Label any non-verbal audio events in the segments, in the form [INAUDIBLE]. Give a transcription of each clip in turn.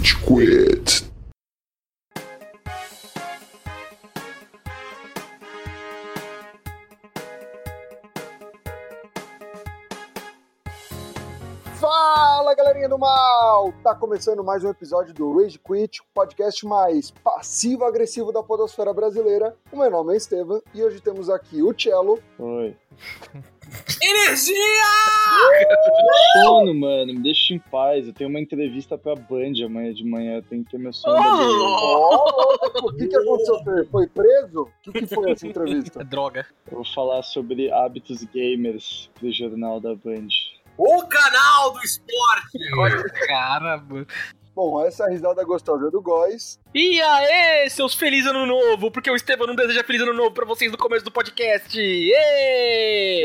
Rage Quit. Mal! Tá começando mais um episódio do Rage Quit, o podcast mais passivo-agressivo da podosfera brasileira. O meu nome é Estevam e hoje temos aqui o Cello. Oi. Energia! Sono, mano, me deixa em paz. Eu tenho uma entrevista pra Band amanhã de manhã, eu tenho que ter meu sono. Oh, o que, que aconteceu? Foi preso? O que, que foi essa entrevista? É [LAUGHS] droga. Eu vou falar sobre hábitos gamers do jornal da Band. O canal do esporte! Olha, cara, mano. Bom, essa é a risada gostosa do Góis. E aí, seus feliz ano novo, porque o Estevam não deseja feliz ano novo pra vocês no começo do podcast. Ê!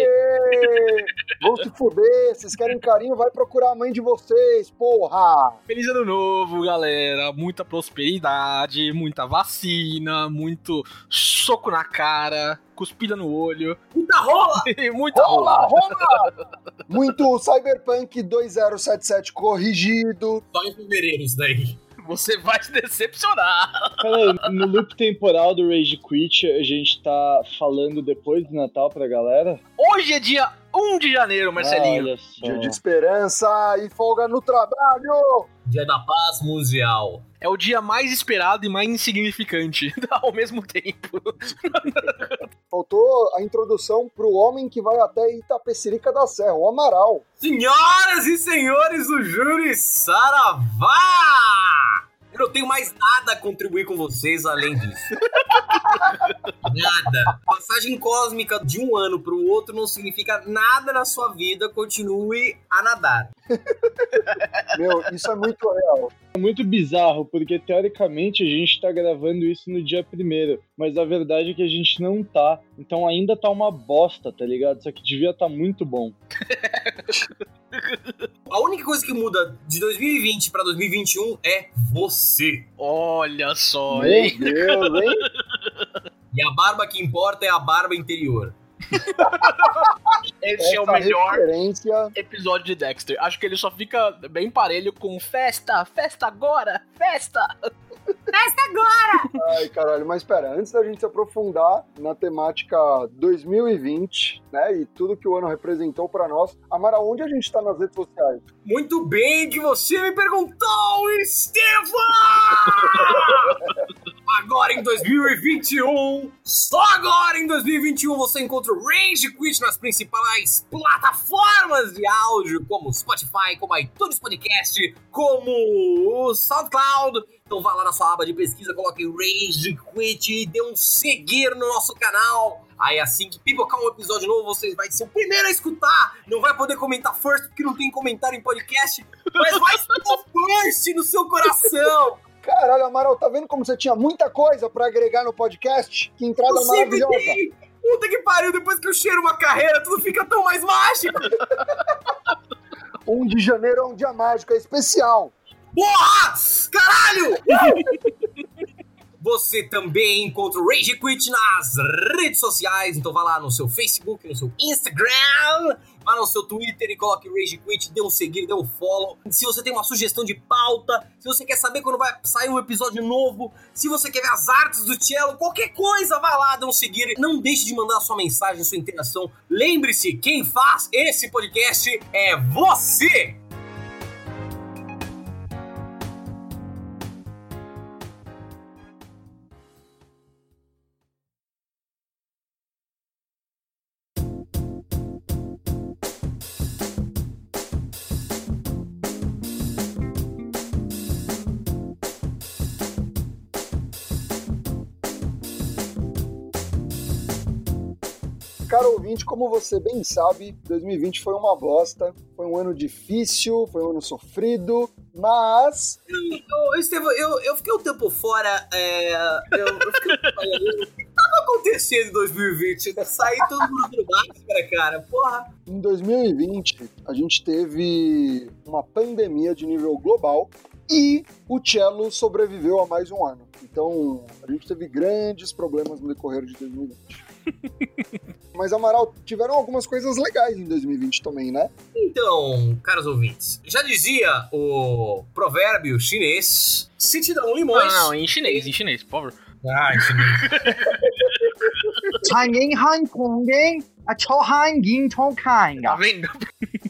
Ê, [LAUGHS] Vão se fuder, vocês querem carinho, vai procurar a mãe de vocês, porra! Feliz ano novo, galera. Muita prosperidade, muita vacina, muito soco na cara, cuspida no olho Puta rola! [LAUGHS] muita Rola, rola. rola! Muito Cyberpunk 2077 corrigido. Só em fevereiro isso daí. Você vai se decepcionar. Cara, no loop temporal do Rage Quit, a gente tá falando depois do Natal pra galera. Hoje é dia 1 de janeiro, Marcelinho. Dia de esperança e folga no trabalho! Dia da paz mundial. É o dia mais esperado e mais insignificante [LAUGHS] ao mesmo tempo. Faltou a introdução pro homem que vai até Itapecerica da Serra, o Amaral. Senhoras e senhores do Júri Saravá! Eu não tenho mais nada a contribuir com vocês além disso. [LAUGHS] nada. Passagem cósmica de um ano pro outro não significa nada na sua vida. Continue a nadar. Meu, isso é muito real. É muito bizarro, porque teoricamente a gente tá gravando isso no dia primeiro, mas a verdade é que a gente não tá. Então ainda tá uma bosta, tá ligado? Só que devia tá muito bom. [LAUGHS] A única coisa que muda de 2020 pra 2021 é você. Olha só, Meu hein? Deus, hein? E a barba que importa é a barba interior. Esse é o Essa melhor referência. episódio de Dexter. Acho que ele só fica bem parelho com festa, festa agora, festa. Ai, caralho, mas espera, antes da gente se aprofundar na temática 2020, né, e tudo que o ano representou pra nós, Amara, onde a gente tá nas redes sociais? Muito bem que você me perguntou, Estevam! [LAUGHS] Agora em 2021, só agora em 2021 você encontra o Rage Quit nas principais plataformas de áudio, como Spotify, como iTunes Podcast, como o SoundCloud. Então vá lá na sua aba de pesquisa, coloque Rage Quit e dê um seguir no nosso canal. Aí assim que pipocar um episódio novo, você vai ser o primeiro a escutar. Não vai poder comentar first, porque não tem comentário em podcast. Mas vai estar [LAUGHS] first no seu coração. Caralho, Amaral, tá vendo como você tinha muita coisa pra agregar no podcast? Que entrada Eu maravilhosa! tem. Puta que pariu, depois que eu cheiro uma carreira, tudo fica tão mais mágico. 1 [LAUGHS] de janeiro é um dia mágico, é especial. Porra! Caralho! [LAUGHS] Você também encontra o Rage Quit nas redes sociais, então vá lá no seu Facebook, no seu Instagram, vá no seu Twitter e coloque Rage Quit, dê um seguir, dê um follow. Se você tem uma sugestão de pauta, se você quer saber quando vai sair um episódio novo, se você quer ver as artes do Cello, qualquer coisa, vá lá, dê um seguir. Não deixe de mandar sua mensagem, sua interação. Lembre-se, quem faz esse podcast é você! Ouvinte, como você bem sabe, 2020 foi uma bosta, foi um ano difícil, foi um ano sofrido, mas Ô, Estevam, eu, eu fiquei um tempo fora. É, eu, eu fiquei um tempo fora. Tava acontecendo em 2020? Saí todo mundo do máscara, cara. Porra. em 2020 a gente teve uma pandemia de nível global e o cello sobreviveu a mais um ano. Então a gente teve grandes problemas no decorrer de 2020. [LAUGHS] Mas, Amaral, tiveram algumas coisas legais em 2020 também, né? Então, caros ouvintes, já dizia o provérbio chinês: se te dão limões. Não, não, em chinês, em chinês, por favor. Ah, em chinês. [LAUGHS] Tá vendo?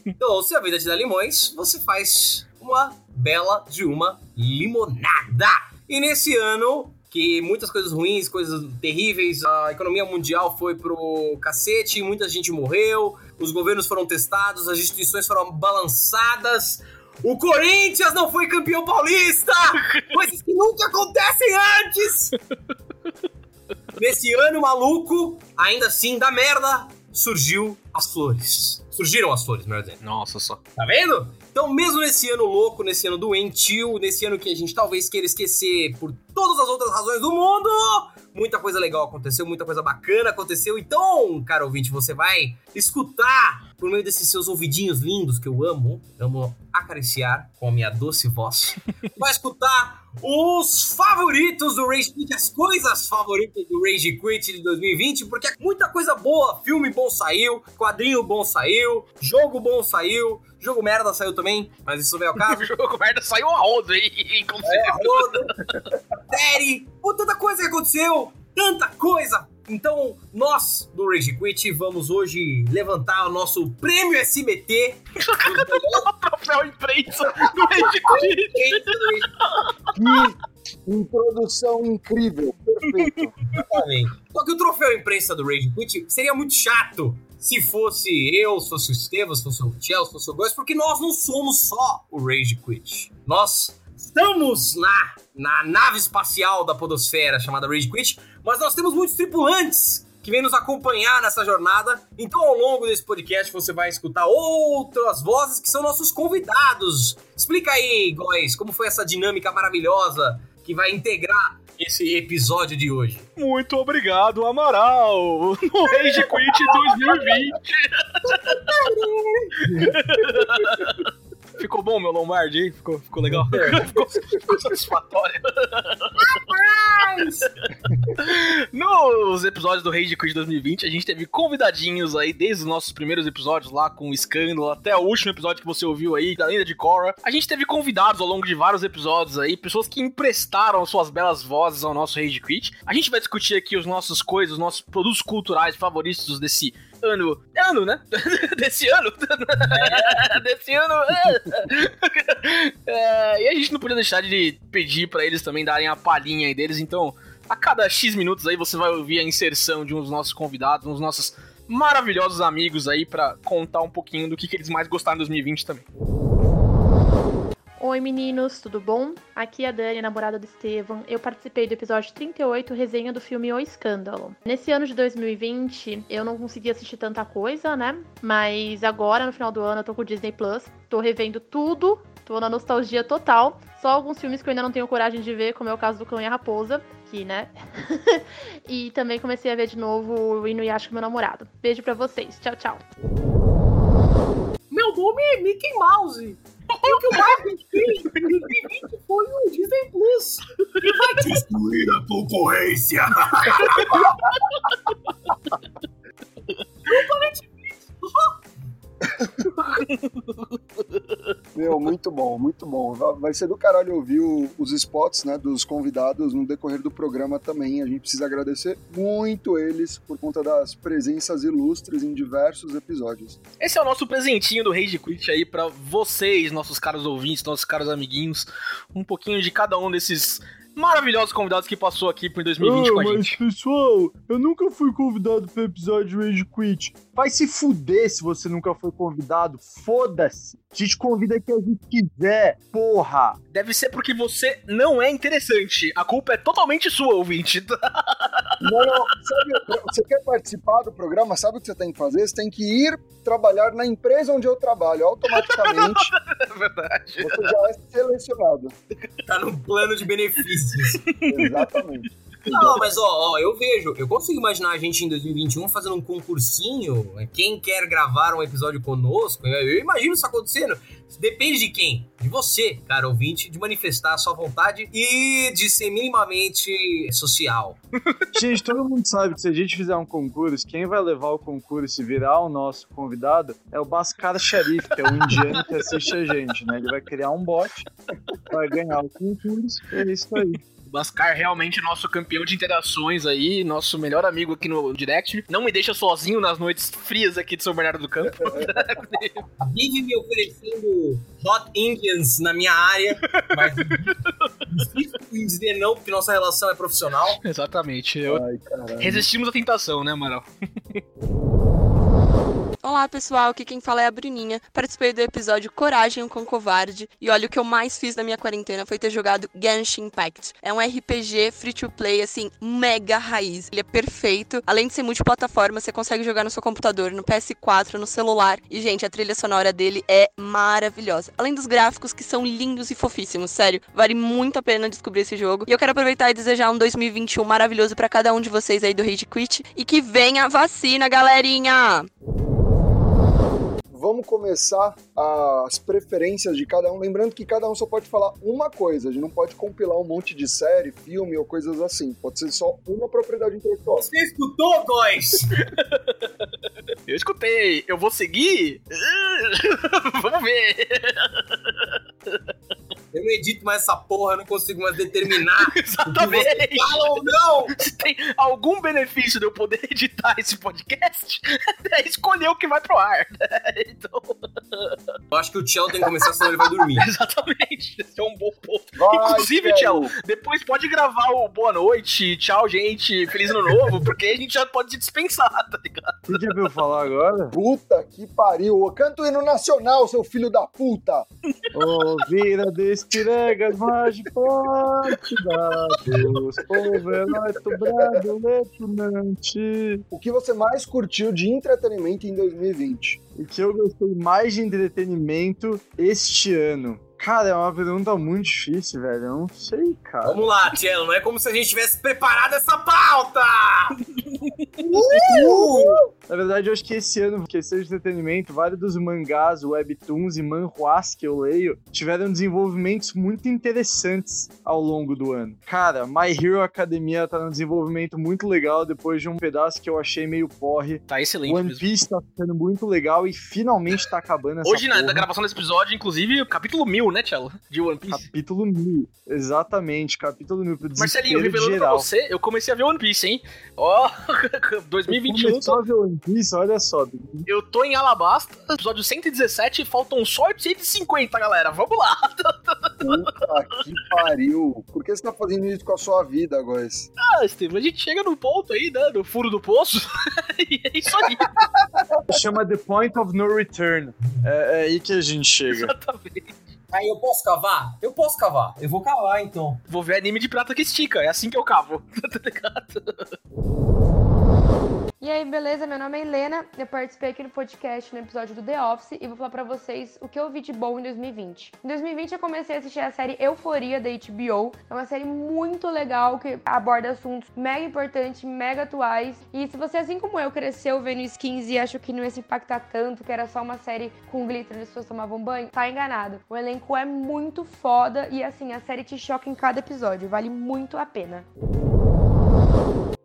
Então, se a vida te dá limões, você faz uma bela de uma limonada. E nesse ano, que muitas coisas ruins, coisas terríveis, a economia mundial foi pro cacete, muita gente morreu, os governos foram testados, as instituições foram balançadas. O Corinthians não foi campeão paulista! [LAUGHS] Coisas que nunca acontecem antes! Nesse ano maluco, ainda assim, da merda, surgiu as flores. Surgiram as flores, melhor dizendo. Nossa, só. Tá vendo? Então, mesmo nesse ano louco, nesse ano doentio, nesse ano que a gente talvez queira esquecer por todas as outras razões do mundo, muita coisa legal aconteceu, muita coisa bacana aconteceu. Então, cara ouvinte, você vai escutar por meio desses seus ouvidinhos lindos que eu amo, amo acariciar com a minha doce voz. Vai escutar os favoritos do Rage Quit, as coisas favoritas do Rage Quit de 2020, porque muita coisa boa, filme bom saiu, quadrinho bom saiu, jogo bom saiu, jogo merda saiu também, mas isso veio ao caso. [LAUGHS] Jogo merda saiu a rodo aí, inclusive. É, rodo, série, pô, tanta coisa que aconteceu, tanta coisa. Então, nós do Rage Quit vamos hoje levantar o nosso prêmio SBT. o [LAUGHS] troféu imprensa do Rage Quit. Que introdução incrível, perfeito. Exatamente. Só que o troféu imprensa do Rage Quit seria muito chato se fosse eu, se fosse o Estevam, se fosse o Tiel, se fosse o Góis, porque nós não somos só o Rage Quit. Nós estamos na, na nave espacial da podosfera chamada Rage Quit, mas nós temos muitos tripulantes que vêm nos acompanhar nessa jornada. Então, ao longo desse podcast, você vai escutar outras vozes que são nossos convidados. Explica aí, Góis, como foi essa dinâmica maravilhosa que vai integrar esse episódio de hoje. Muito obrigado, Amaral, [LAUGHS] no Rage Quit 2020. [LAUGHS] Ficou bom meu Lombardi, hein? Ficou, ficou legal? [LAUGHS] ficou, ficou satisfatório. Nos episódios do Rage Quit 2020, a gente teve convidadinhos aí, desde os nossos primeiros episódios lá com o Escândalo, até o último episódio que você ouviu aí, da Lenda de Korra. A gente teve convidados ao longo de vários episódios aí, pessoas que emprestaram suas belas vozes ao nosso Rage Quit. A gente vai discutir aqui os nossos coisas, os nossos produtos culturais favoritos desse ano. É ano, né? [LAUGHS] Desse ano. [LAUGHS] Desse ano. É, e a gente não podia deixar de pedir para eles também darem a palhinha aí deles. Então, a cada X minutos aí você vai ouvir a inserção de um dos nossos convidados, um dos nossos maravilhosos amigos aí para contar um pouquinho do que, que eles mais gostaram em 2020 também. Oi meninos, tudo bom? Aqui é a Dani, namorada do Estevam. Eu participei do episódio 38, resenha do filme O Escândalo. Nesse ano de 2020, eu não consegui assistir tanta coisa, né? Mas agora, no final do ano, eu tô com o Disney Plus. Tô revendo tudo, tô na nostalgia total. Só alguns filmes que eu ainda não tenho coragem de ver, como é o caso do Cão e a Raposa, que, né? [LAUGHS] e também comecei a ver de novo o Inuyasha com meu namorado. Beijo pra vocês. Tchau, tchau. Meu nome é Mickey Mouse. E o que eu mais gostei em 2020 foi o Disney Plus. Destruir a concorrência. Meu, muito bom, muito bom. Vai ser do caralho ouvir os spots né, dos convidados no decorrer do programa também. A gente precisa agradecer muito eles por conta das presenças ilustres em diversos episódios. Esse é o nosso presentinho do Rage Quit aí para vocês, nossos caros ouvintes, nossos caros amiguinhos. Um pouquinho de cada um desses maravilhosos convidados que passou aqui pro 2020 Ah, com a mas gente. pessoal, eu nunca fui convidado pro episódio Rage Quit. Vai se fuder se você nunca foi convidado. Foda-se. A gente convida que a gente quiser. Porra. Deve ser porque você não é interessante. A culpa é totalmente sua, ouvinte. [LAUGHS] Não, não, sabe, você quer participar do programa, sabe o que você tem que fazer? Você tem que ir trabalhar na empresa onde eu trabalho. Automaticamente, [LAUGHS] É verdade. você já é selecionado. Tá no plano de benefícios. Exatamente. Não, mas ó, ó, eu vejo, eu consigo imaginar a gente em 2021 fazendo um concursinho. Quem quer gravar um episódio conosco? Eu, imagino isso acontecendo. Depende de quem? De você, cara ouvinte, de manifestar a sua vontade e de ser minimamente social. [LAUGHS] Gente, todo mundo sabe que se a gente fizer um concurso, quem vai levar o concurso e virar o nosso convidado é o Bascar Sharif, que é o indiano que assiste a gente, né? Ele vai criar um bot, vai ganhar o concurso, é isso aí. Bascar realmente é nosso campeão de interações aí, nosso melhor amigo aqui no direct. Não me deixa sozinho nas noites frias aqui de São Bernardo do Campo. [LAUGHS] Vive me oferecendo hot Indians na minha área, mas [LAUGHS] difícil em dizer não, porque nossa relação é profissional. Exatamente. Eu... Ai. Resistimos à tentação, né, Amaral? [LAUGHS] Olá pessoal, aqui quem fala é a Bruninha. Participei do episódio Coragem com Covarde e olha o que eu mais fiz na minha quarentena foi ter jogado Genshin Impact. É um RPG free to play assim, mega raiz. Ele é perfeito. Além de ser multiplataforma, você consegue jogar no seu computador, no PS4, no celular. E gente, a trilha sonora dele é maravilhosa. Além dos gráficos que são lindos e fofíssimos, sério, vale muito a pena descobrir esse jogo. E eu quero aproveitar e desejar um 2021 maravilhoso para cada um de vocês aí do Rage Quit e que venha a vacina, galerinha. Vamos começar as preferências de cada um. Lembrando que cada um só pode falar uma coisa. A gente não pode compilar um monte de série, filme ou coisas assim. Pode ser só uma propriedade intelectual. Você escutou, Góis? [LAUGHS] Eu escutei. Eu vou seguir? [LAUGHS] Vamos ver. Eu não edito mais essa porra, eu não consigo mais determinar [LAUGHS] o que você Exatamente. fala ou não. Se tem algum benefício de eu poder [LAUGHS] editar esse podcast, [LAUGHS] é escolher o que vai pro ar. né? Então, Eu acho que o Tchel tem que começar, senão ele vai dormir. exatamente. Esse é um bom ponto. Vai, Inclusive. Tchel, depois pode gravar o boa noite, tchau, gente, feliz ano novo, porque a gente já pode se dispensar, tá ligado? O que eu falar agora? Puta que pariu. Canta o hino nacional, seu filho da puta. Ô, vira despiregas, magipode da Deus, povo brasileiro O que você mais curtiu de entretenimento em 2020? O que eu gostei mais de entretenimento este ano? Cara, é uma pergunta muito difícil, velho. Eu não sei, cara. Vamos lá, Tchelo, não é como se a gente tivesse preparado essa pauta! [LAUGHS] Na verdade, eu acho que esse ano, questão de entretenimento, vários dos mangás, webtoons e manhwas que eu leio tiveram desenvolvimentos muito interessantes ao longo do ano. Cara, My Hero Academia tá num desenvolvimento muito legal depois de um pedaço que eu achei meio porre. Tá excelente One mesmo. Piece tá ficando muito legal e finalmente tá acabando essa Hoje, na, porra. na gravação desse episódio, inclusive, capítulo 1000, né, Tchelo? De One Piece. Capítulo 1000. Exatamente, capítulo 1000 pro Marcelinho, revelando geral. pra você, eu comecei a ver One Piece, hein? Ó, [LAUGHS] 2021, Começou a ver One Piece, olha só. eu tô em Alabasta, episódio 117, faltam só 150, galera. Vamos lá. Puta que pariu. Por que você tá fazendo isso com a sua vida, Góis? Ah, Estevam, a gente chega no ponto aí, né, no furo do poço, [LAUGHS] e é isso aí, Chama The Point of No Return. É, é aí que a gente chega. exatamente. Aí eu posso cavar? Eu posso cavar. Eu vou cavar, então. Vou ver anime de prata que estica, é assim que eu cavo, [LAUGHS] tá ligado? E aí, beleza? Meu nome é Helena, eu participei aqui no podcast no episódio do The Office e vou falar pra vocês o que eu vi de bom em 2020. Em 2020 eu comecei a assistir a série Euforia da HBO, é uma série muito legal que aborda assuntos mega importantes, mega atuais. E se você, assim como eu, cresceu vendo skins e achou que não ia se impactar tanto, que era só uma série com glitter e as pessoas tomavam banho, tá enganado. O elenco é muito foda e assim, a série te choca em cada episódio, vale muito a pena.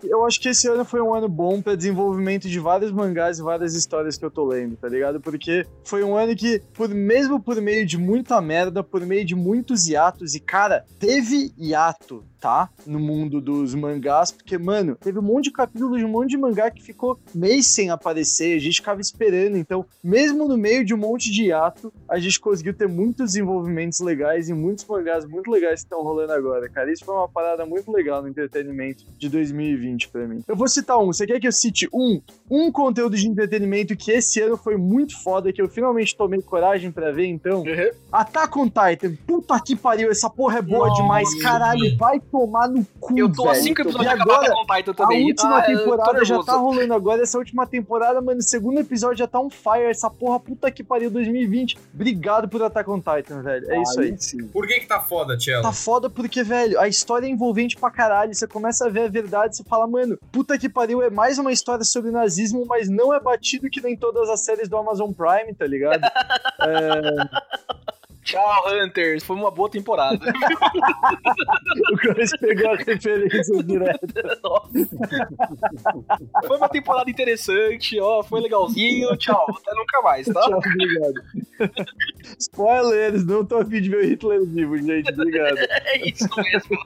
Eu acho que esse ano foi um ano bom pra desenvolvimento de vários mangás e várias histórias que eu tô lendo, tá ligado? Porque foi um ano que, por mesmo por meio de muita merda, por meio de muitos hiatos, e cara, teve hiato, tá? No mundo dos mangás, porque, mano, teve um monte de capítulos de um monte de mangá que ficou mês sem aparecer, a gente ficava esperando, então, mesmo no meio de um monte de hiato, a gente conseguiu ter muitos desenvolvimentos legais e muitos mangás muito legais que estão rolando agora, cara. Isso foi uma parada muito legal no entretenimento de 2020 pra mim. Eu vou citar um, você quer que eu cite um? Um conteúdo de entretenimento que esse ano foi muito foda, que eu finalmente tomei coragem pra ver, então. Attack on Titan, puta que pariu, essa porra é boa Nossa, demais, caralho, vai tomar no cu, Eu tô. 5 E episódios de acabar agora, com Titan a também. última Ah, temporada já tá rolando agora, essa última temporada, mano, o segundo episódio já tá on fire, essa porra, puta que pariu, 2020. Obrigado por Attack on Titan, velho, é isso aí. sim. Por que que tá foda, Tchelo? Tá foda porque, velho, a história é envolvente pra caralho, você começa a ver a verdade, você fala, mano, puta que pariu, é mais uma história sobre nazismo, mas não é batido que nem todas as séries do Amazon Prime, tá ligado? [LAUGHS] é... Tchau, Hunters. Foi uma boa temporada. [LAUGHS] o Chris pegou a referência direta. [LAUGHS] foi uma temporada interessante, ó. Foi legalzinho. Tchau. Até nunca mais, tá? Tchau, obrigado. Spoilers, não tô afim de ver o Hitler vivo, gente. Obrigado. É isso mesmo.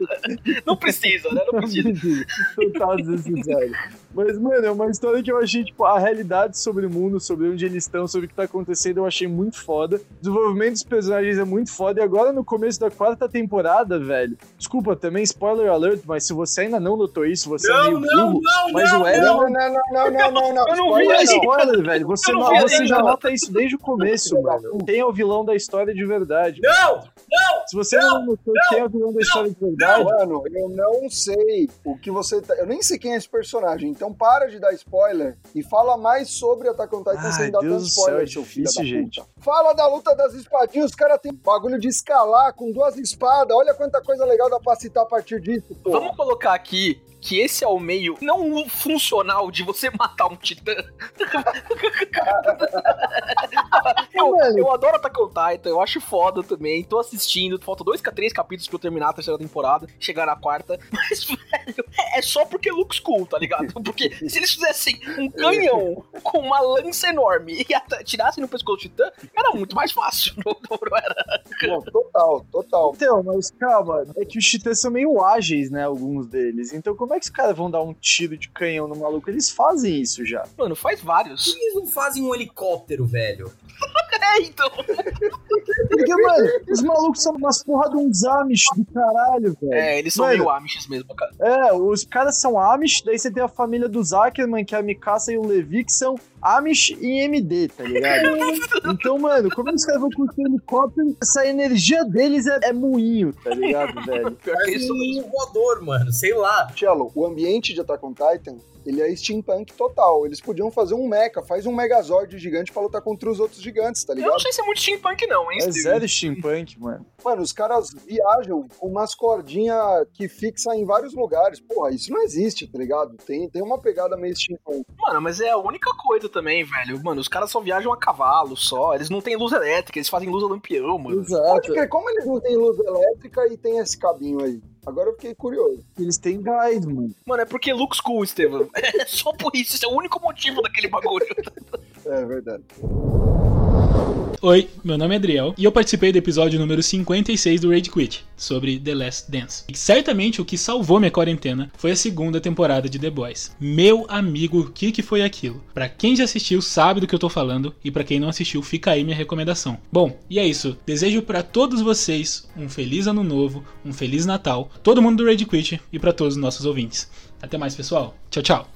Não precisa, né? Não precisa. Total desnecessário. Mas, mano, é uma história que eu achei, tipo, a realidade sobre o mundo, sobre onde eles estão, sobre o que tá acontecendo, eu achei muito foda. O desenvolvimento dos personagens é muito foda. E agora, no começo da quarta temporada, velho. Desculpa, também spoiler alert, mas se você ainda não notou isso, você não, é meio não, burro. não, mas não, o Ed Não, não, não, não, não, não, não. Eu não Spoiler, vi é spoiler, velho. Você, não não- você já não. nota isso desde o começo, mano. Quem é o vilão da história de verdade? Não! Não! Se você não, notou quem é o vilão da história de verdade, Mano, eu não sei o que você tá. Eu nem sei quem é esse personagem, então para de dar spoiler e fala mais sobre Attack on Titan Ai, sem dar Deus tanto do spoiler, céu, é seu filho difícil, da gente. puta. Fala da luta das espadinhas, os caras têm bagulho de escalar com duas espadas. Olha quanta coisa legal dá pra citar a partir disso, pô. Vamos colocar aqui que esse é o meio não funcional de você [LAUGHS] matar um titã. eu, eu adoro Attack on Titan, eu acho foda também. Tô assistindo, falta dois, três capítulos pra eu terminar a terceira temporada, chegar na quarta. [LAUGHS] Mas, velho, é só porque looks cool, tá ligado? Porque se eles fizessem um canhão com uma lança enorme e tirassem no pescoço do titã, era muito mais fácil. [LAUGHS] Não, não era. Não, total, total. Então, mas calma, é que os titãs são meio ágeis, né? Alguns deles. Então, como é que os caras vão dar um tiro de canhão no maluco? Eles fazem isso já. Mano, faz vários. Eles não fazem um helicóptero, velho. É, então. Porque, mano, os malucos são umas porra de uns Amish do caralho, velho. É, eles são Mano. meio Amish mesmo, cara. É, os caras são Amish, daí você tem a família do Zuckerman, que é a Mikasa e o Levi, que são Amish e MD, tá ligado? [LAUGHS] então, mano, como os caras vão curtir o helicóptero, essa energia deles é, é moinho, tá ligado, [LAUGHS] velho? Pior que isso. um voador, mano. Sei lá. Cello, o ambiente de Attack on Titan, ele é steampunk total. Eles podiam fazer um mecha, faz um megazord gigante pra lutar contra os outros gigantes, tá Eu ligado? não sei se é muito steampunk, não, hein, É Steve? zero steampunk, mano. Mano, os caras viajam com umas cordinhas que fixa em vários lugares. Porra, isso não existe, tá ligado? Tem, tem uma pegada meio steampunk. Mano, mas é a única coisa também, velho. Mano, os caras só viajam a cavalo só. Eles não têm luz elétrica, eles fazem luz a lampião, mano. Pode Exato. crer, como eles não têm luz elétrica e tem esse cabinho aí? Agora eu fiquei curioso. Eles têm gás, mano. Mano, é porque looks cool, Estevam. [LAUGHS] É só por isso, esse é o único motivo daquele bagulho. [LAUGHS] É verdade. Oi, meu nome é Adriel e eu participei do episódio número 56 do Rage Quit, sobre The Last Dance. E certamente o que salvou minha quarentena foi a segunda temporada de The Boys. Meu amigo, o que, que foi aquilo? Pra quem já assistiu sabe do que eu tô falando e pra quem não assistiu fica aí minha recomendação. Bom, e é isso. Desejo pra todos vocês um feliz ano novo, um feliz Natal, todo mundo do Rage Quit e pra todos os nossos ouvintes. Até mais, pessoal. Tchau, tchau.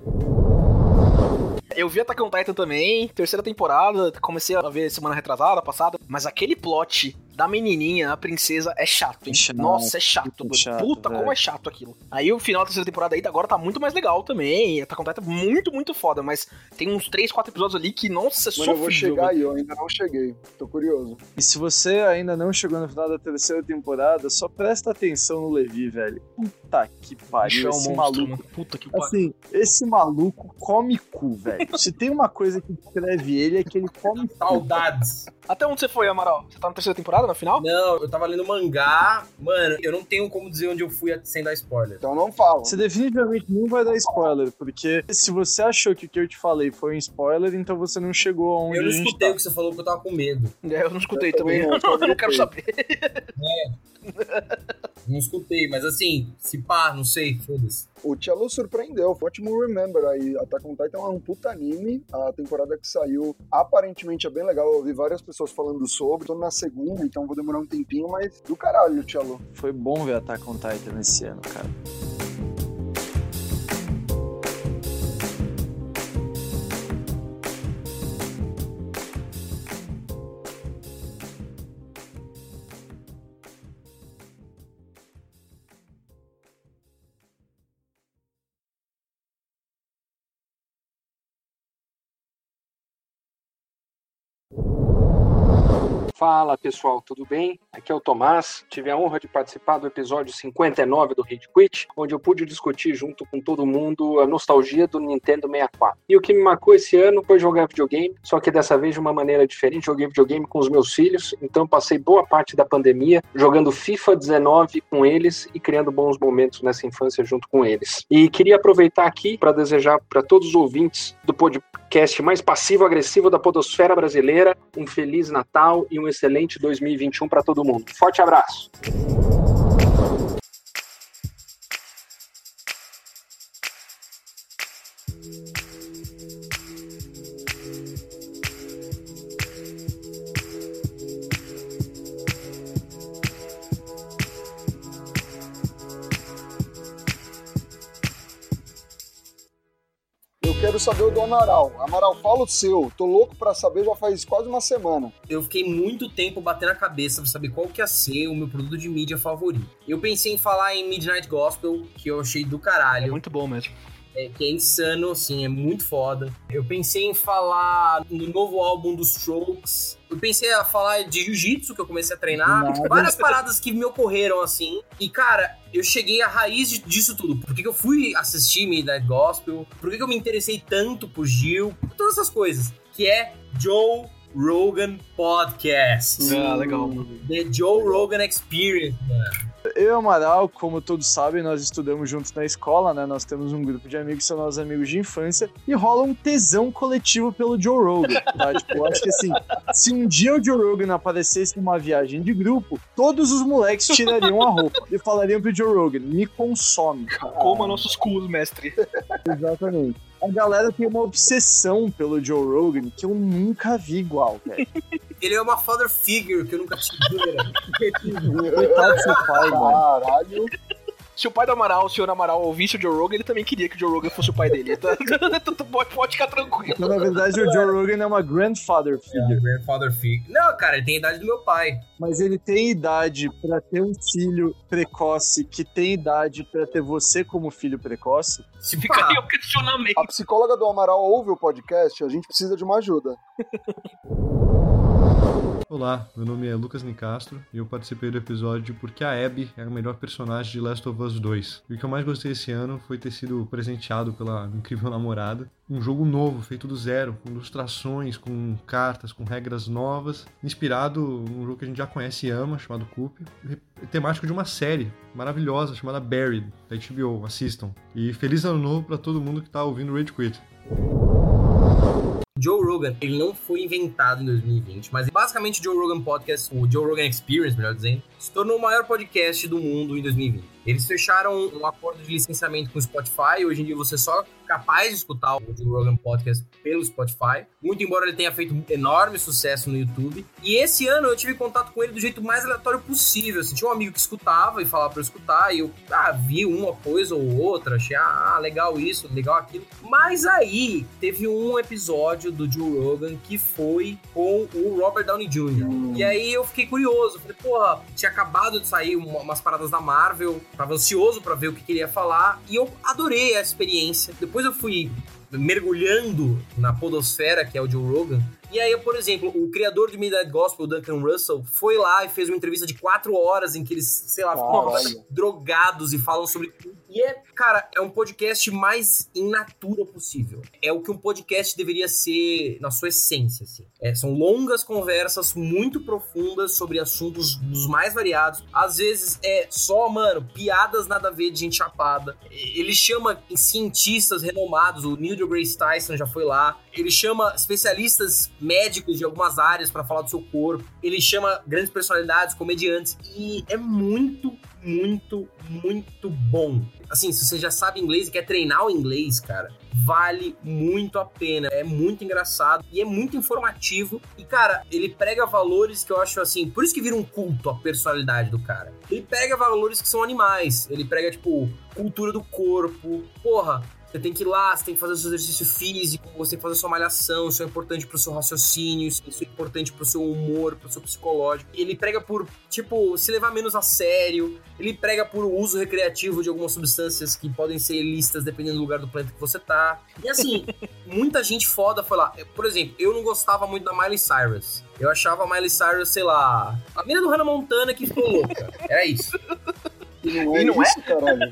Eu vi Attack on Titan também, terceira temporada, comecei a ver semana retrasada, passada, mas aquele plot da menininha, a princesa, é chato, hein? É chato, Nossa, é chato, mano. chato, Puta, velho. como é chato aquilo. Aí o final da terceira temporada aí agora tá muito mais legal também, Titan é muito, muito foda, mas tem uns 3, 4 episódios ali que, nossa, é Mano, eu vou chegar aí, eu ainda não cheguei. Tô curioso. E se você ainda não chegou no final da terceira temporada, só presta atenção no Levi, velho. Puta que pariu, é um esse monstro, maluco. mano. Puta que pariu. Assim, esse maluco come cu, velho. [LAUGHS] Se tem uma coisa que descreve ele é que ele come. Saudades. Até onde você foi, Amaral? Você tá na terceira temporada, no final? Não, eu tava lendo mangá. Mano, eu não tenho como dizer onde eu fui sem dar spoiler. Então não fala. Você definitivamente não vai dar spoiler, porque se você achou que o que eu te falei foi um spoiler, então você não chegou aonde Eu não a gente escutei tá. o que você falou porque eu tava com medo. É, eu não escutei Eu também também, não, eu não quero saber. Não escutei, mas assim, se pá, não sei, foda-se. O Cello surpreendeu. Foi ótimo Remember aí. Attack on Titan é um puta anime. A temporada que saiu aparentemente é bem legal. Eu ouvi várias pessoas falando sobre. Tô na segunda, então vou demorar um tempinho, mas do caralho, Cello. Foi bom ver Attack on Titan esse ano, cara. Fala pessoal, tudo bem? Aqui é o Tomás. Tive a honra de participar do episódio 59 do Rage Quit, onde eu pude discutir junto com todo mundo a nostalgia do Nintendo 64. E o que me marcou esse ano foi jogar videogame, só que dessa vez de uma maneira diferente. Joguei videogame com os meus filhos, então passei boa parte da pandemia jogando FIFA 19 com eles e criando bons momentos nessa infância junto com eles. E queria aproveitar aqui para desejar para todos os ouvintes do podcast mais passivo-agressivo da podosfera brasileira um feliz Natal e um excelente 2021 para todo mundo. Forte abraço! Saber o do Amaral. Amaral, fala o seu. Tô louco pra saber já faz quase uma semana. Eu fiquei muito tempo batendo a cabeça pra saber qual que ia ser o meu produto de mídia favorito. Eu pensei em falar em Midnight Gospel, que eu achei do caralho. É muito bom mesmo. É, que é insano, assim, é muito foda. Eu pensei em falar no novo álbum dos Strokes. Eu pensei a falar de jiu-jitsu, que eu comecei a treinar. Nada. Várias paradas que me ocorreram, assim. E, cara, eu cheguei à raiz disso tudo. Por que, que eu fui assistir Midnight Gospel? Por que, que eu me interessei tanto por Gil? Por todas essas coisas. Que é Joe Rogan Podcast. Ah, legal. The Joe Rogan Experience, mano. Eu e o Amaral, como todos sabem, nós estudamos juntos na escola, né? Nós temos um grupo de amigos são nossos amigos de infância e rola um tesão coletivo pelo Joe Rogan, tá? [LAUGHS] Tipo, eu acho que assim, se um dia o Joe Rogan aparecesse numa viagem de grupo, todos os moleques tirariam a roupa e falariam pro Joe Rogan, me consome. Coma nossos cus, mestre. [LAUGHS] Exatamente. A galera tem uma obsessão pelo Joe Rogan que eu nunca vi igual, velho. [LAUGHS] Ele é uma father figure que eu nunca tive. Coitado do seu pai, mano. Caralho. Se o pai do Amaral, o senhor Amaral, ouvisse o Joe Rogan, ele também queria que o Joe Rogan fosse o pai dele. Tá? [LAUGHS] Tu pode, pode ficar tranquilo. Então, na verdade, o Joe Rogan é uma grandfather figure. Grandfather figure. Não, cara, ele tem a idade do meu pai. Mas ele tem idade pra ter um filho precoce que tem idade pra ter você como filho precoce? Se Fica aí o questionamento. A psicóloga do Amaral ouve o podcast, a gente precisa de uma ajuda. [LAUGHS] Olá, meu nome é Lucas Nicastro e eu participei do episódio porque a Abby é a melhor personagem de Last of Us 2. E o que eu mais gostei esse ano foi ter sido presenteado pela incrível namorada. Um jogo novo, feito do zero, com ilustrações, com cartas, com regras novas, inspirado num jogo que a gente já conhece e ama, chamado Coop, temático de uma série maravilhosa chamada Buried, da HBO. Assistam. E feliz ano novo para todo mundo que tá ouvindo Rage Quit. Joe Rogan, ele não foi inventado em 2020, mas basicamente o Joe Rogan Podcast, o Joe Rogan Experience, melhor dizendo, se tornou o maior podcast do mundo em 2020. Eles fecharam um acordo de licenciamento com o Spotify, hoje em dia você é só capaz de escutar o Joe Rogan Podcast pelo Spotify, muito embora ele tenha feito enorme sucesso no YouTube. E esse ano eu tive contato com ele do jeito mais aleatório possível, assim, tinha um amigo que escutava e falava pra eu escutar, e eu ah, vi uma coisa ou outra, achei, ah, legal isso, legal aquilo. Mas aí teve um episódio do Joe Rogan que foi com o Robert Downey Jr. E aí eu fiquei curioso, falei, porra, tinha acabado de sair uma- umas paradas da Marvel, tava ansioso pra ver o que que ele ia falar, e eu adorei a experiência. Depois eu fui mergulhando na podosfera, que é o Joe Rogan. E aí, por exemplo, o criador de Midnight Gospel, o Duncan Russell, foi lá e fez uma entrevista de quatro horas em que eles, sei lá, ficam drogados e falam sobre tudo. E é, cara, é um podcast mais in natura possível. É o que um podcast deveria ser na sua essência, assim. É, são longas conversas muito profundas sobre assuntos dos mais variados. Às vezes é só, mano, piadas nada a ver de gente chapada. Ele chama cientistas renomados, o Neil deGrasse Tyson já foi lá. Ele chama especialistas médicos de algumas áreas pra falar do seu corpo. Ele chama grandes personalidades, comediantes. E é muito, muito, muito bom. Assim, se você já sabe inglês e quer treinar o inglês, cara, vale muito a pena. É muito engraçado e é muito informativo. E, cara, ele prega valores que eu acho assim. Por isso que vira um culto a personalidade do cara. Ele prega valores que são animais. Ele prega, tipo, cultura do corpo. Porra, Você tem que ir lá, você tem que fazer o seu exercício físico, você tem que fazer a sua malhação, isso é importante pro seu raciocínio, isso é importante pro seu humor, pro seu psicológico. Ele prega por, tipo, se levar menos a sério, ele prega por uso recreativo de algumas substâncias que podem ser ilícitas dependendo do lugar do planeta que você tá. E assim, [LAUGHS] muita gente foda foi lá. Por exemplo, eu não gostava muito da Miley Cyrus. Eu achava a Miley Cyrus, sei lá, a menina do Hannah Montana que ficou louca. Era isso. E não é E não é? isso, caralho.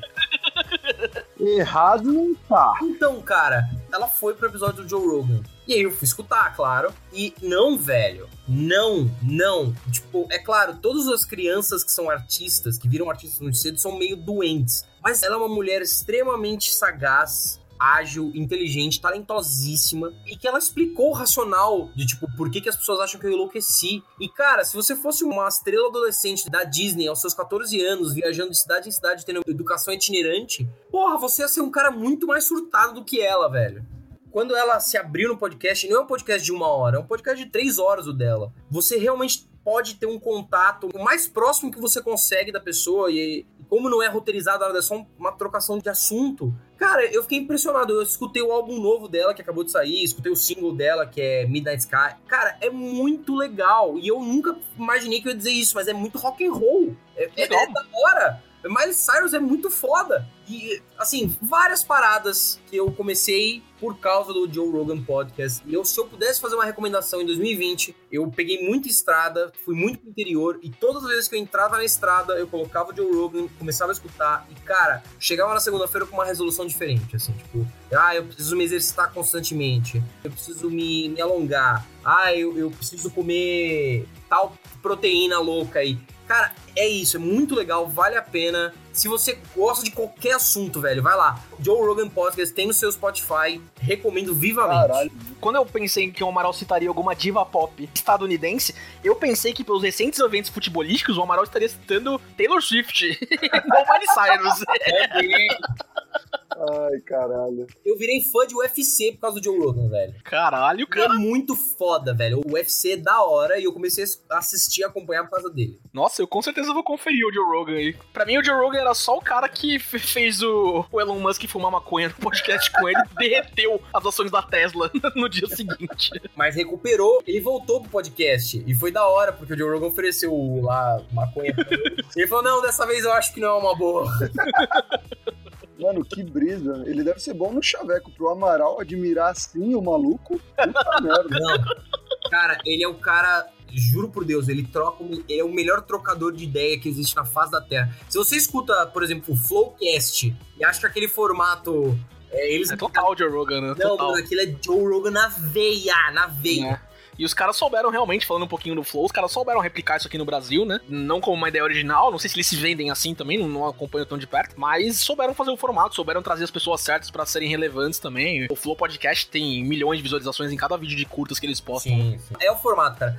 [LAUGHS] Errado não tá. Então, cara, ela foi pro episódio do Joe Rogan. E aí eu fui escutar, claro. E não, velho. Não, não. Tipo, é claro, todas as crianças que são artistas, que viram artistas muito cedo, são meio doentes. Mas ela é uma mulher extremamente sagaz, ágil, inteligente, talentosíssima. E que ela explicou o racional de, tipo, por que, que as pessoas acham que eu enlouqueci. E, cara, se você fosse uma estrela adolescente da Disney aos seus 14 anos, viajando de cidade em cidade, tendo educação itinerante, porra, você ia ser um cara muito mais surtado do que ela, velho quando ela se abriu no podcast, não é um podcast de uma hora, é um podcast de três horas o dela. Você realmente pode ter um contato o mais próximo que você consegue da pessoa e, e como não é roteirizado é só uma trocação de assunto. Cara, eu fiquei impressionado. Eu escutei o álbum novo dela que acabou de sair, escutei o single dela que é Midnight Sky. Cara, é muito legal. E eu nunca imaginei que eu ia dizer isso, mas é muito rock and roll. É, é, é da hora. Miley Cyrus é muito foda. E, assim, várias paradas que eu comecei por causa do Joe Rogan Podcast. E eu, se eu pudesse fazer uma recomendação em 2020, eu peguei muita estrada, fui muito pro interior, e todas as vezes que eu entrava na estrada, eu colocava o Joe Rogan, começava a escutar, e, cara, chegava na segunda-feira com uma resolução diferente, assim, tipo, ah, eu preciso me exercitar constantemente, eu preciso me, me alongar, ah, eu, eu preciso comer tal proteína louca aí. Cara, é isso, é muito legal, vale a pena. Se você gosta de qualquer assunto, velho, vai lá. Joe Rogan Podcast tem no seu Spotify, recomendo vivamente. Caralho. Quando eu pensei que o Amaral citaria alguma diva pop estadunidense, eu pensei que pelos recentes eventos futebolísticos, o Amaral estaria citando Taylor Swift, [LAUGHS] ou Miley Cyrus. Ai, caralho. Eu virei fã de UFC por causa do Joe Rogan, velho. Caralho, Ele é cara. muito foda, velho. O UFC é da hora e eu comecei a assistir e acompanhar por causa dele. Nossa, eu com certeza vou conferir o Joe Rogan aí. Pra mim, o Joe Rogan era só o cara que fe- fez o, o Elon Musk fumar maconha no podcast com ele e derreteu as ações da Tesla [LAUGHS] no dia seguinte. Mas recuperou, ele voltou pro podcast. E foi da hora, porque o Joe Rogan ofereceu lá maconha pra ele. Ele falou: não, dessa vez eu acho que não é uma boa. [LAUGHS] Mano, que brisa. Ele deve ser bom no chaveco. Pro Amaral admirar assim o maluco. Puta [LAUGHS] merda. Não. Cara, ele é o cara. Juro por Deus, ele troca. Ele é o melhor trocador de ideia que existe na face da Terra. Se você escuta, por exemplo, o Flowcast e acha que aquele formato. É, eles É total Joe Rogan, né? Não, Total. mano, aquilo é Joe Rogan na veia, na veia. E os caras souberam realmente, falando um pouquinho do Flow, os caras souberam replicar isso aqui no Brasil, né? Não como uma ideia original, não sei se eles se vendem assim também, não, não acompanho tão de perto, mas souberam fazer o formato, souberam trazer as pessoas certas pra serem relevantes também. O Flow Podcast tem milhões de visualizações em cada vídeo de curtas que eles postam. Sim, sim. É o formato, cara.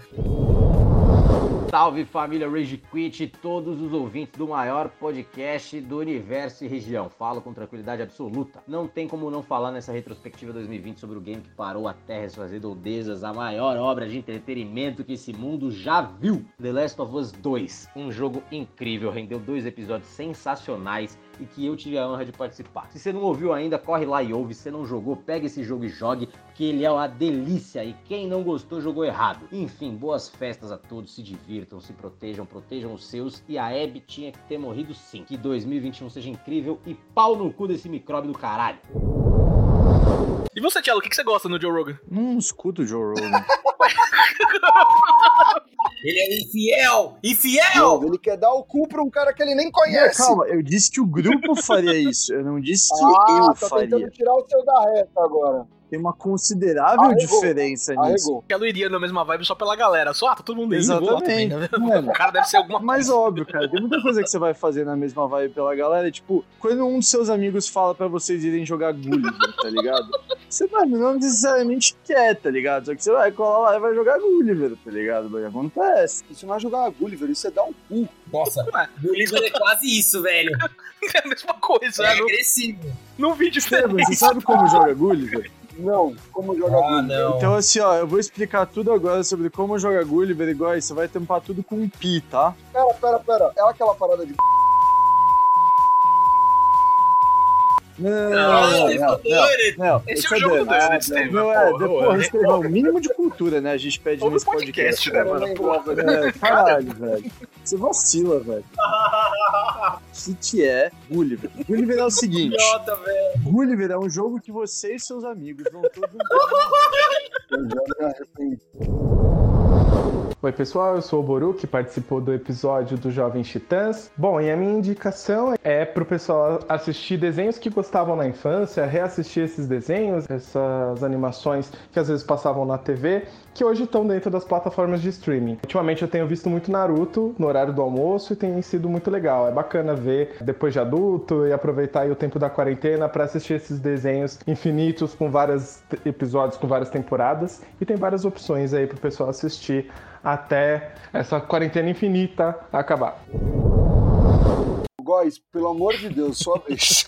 Salve família Rage Quit e todos os ouvintes do maior podcast do universo e região. Falo com tranquilidade absoluta. Não tem como não falar nessa retrospectiva 2020 sobre o game que parou a terra e suas redondezas, a maior obra de entretenimento que esse mundo já viu. The Last of Us 2, um jogo incrível, rendeu dois episódios sensacionais e que eu tive a honra de participar. Se você não ouviu ainda, corre lá e ouve. Se você não jogou, pega esse jogo e jogue, que ele é uma delícia e quem não gostou jogou errado. Enfim, boas festas a todos, se divirtam, se protejam, protejam os seus e a Abby tinha que ter morrido sim. Que 2021 seja incrível e pau no cu desse micróbio do caralho. E você, Tchelo, o que, que você gosta no Joe Rogan? Não escuto o Joe Rogan. [LAUGHS] Ele é infiel! Infiel! Não, ele quer dar o cu pra um cara que ele nem Não, conhece. calma, eu disse que o grupo faria isso. Eu não disse que Ah, eu tá faria. tentando tirar o seu da reta agora. Tem uma considerável Arregou. diferença nisso. Arregou. Tchelo iria na mesma vibe só pela galera. Só, ah, tá todo mundo indo, lá também, Exatamente. né? [LAUGHS] O cara deve ser alguma Mas óbvio, cara, tem muita coisa que você vai fazer na mesma vibe pela galera. Tipo, quando um dos seus amigos fala pra vocês irem jogar Gulliver, tá ligado? Você, mano, não necessariamente quer, tá ligado? Só que você vai colar lá e vai jogar Gulliver, tá ligado? Mas acontece. Isso não é jogar a Gulliver, isso é dar um cu. Nossa, livro é quase isso, velho. [LAUGHS] É a mesma coisa, É né? No, agressivo. no vídeo Esteban, você sabe como joga Gulliver? Não, como jogar Ah, Gulliver. Então, assim, ó, eu vou explicar tudo agora sobre como jogar Gulliver igual aí. Você vai tampar tudo com um pi, tá? Pera, pera, pera. É aquela parada de. Não, Não, não, não, não, Esse é o jogo do. Não, é, depois, pô, Estevão, o mínimo de cultura, né? A gente pede nesse podcast, né, mano? né? É, caralho, velho. Você vacila, velho. O que é Gulliver? Gulliver é o seguinte. Gulliver é um jogo que você e seus amigos vão todos. Eu já me arrependi. Oi, pessoal, eu sou o Boru, que participou do episódio do Jovem Titãs. Bom, e a minha indicação é pro pessoal assistir desenhos que gostavam na infância, reassistir esses desenhos, essas animações que às vezes passavam na TV, que hoje estão dentro das plataformas de streaming. Ultimamente eu tenho visto muito Naruto no horário do almoço e tem sido muito legal. É bacana ver depois de adulto e aproveitar o tempo da quarentena para assistir esses desenhos infinitos com vários episódios, com várias temporadas e tem várias opções aí pro pessoal assistir até essa quarentena infinita acabar. Góis, pelo amor de Deus, sua [LAUGHS] vez.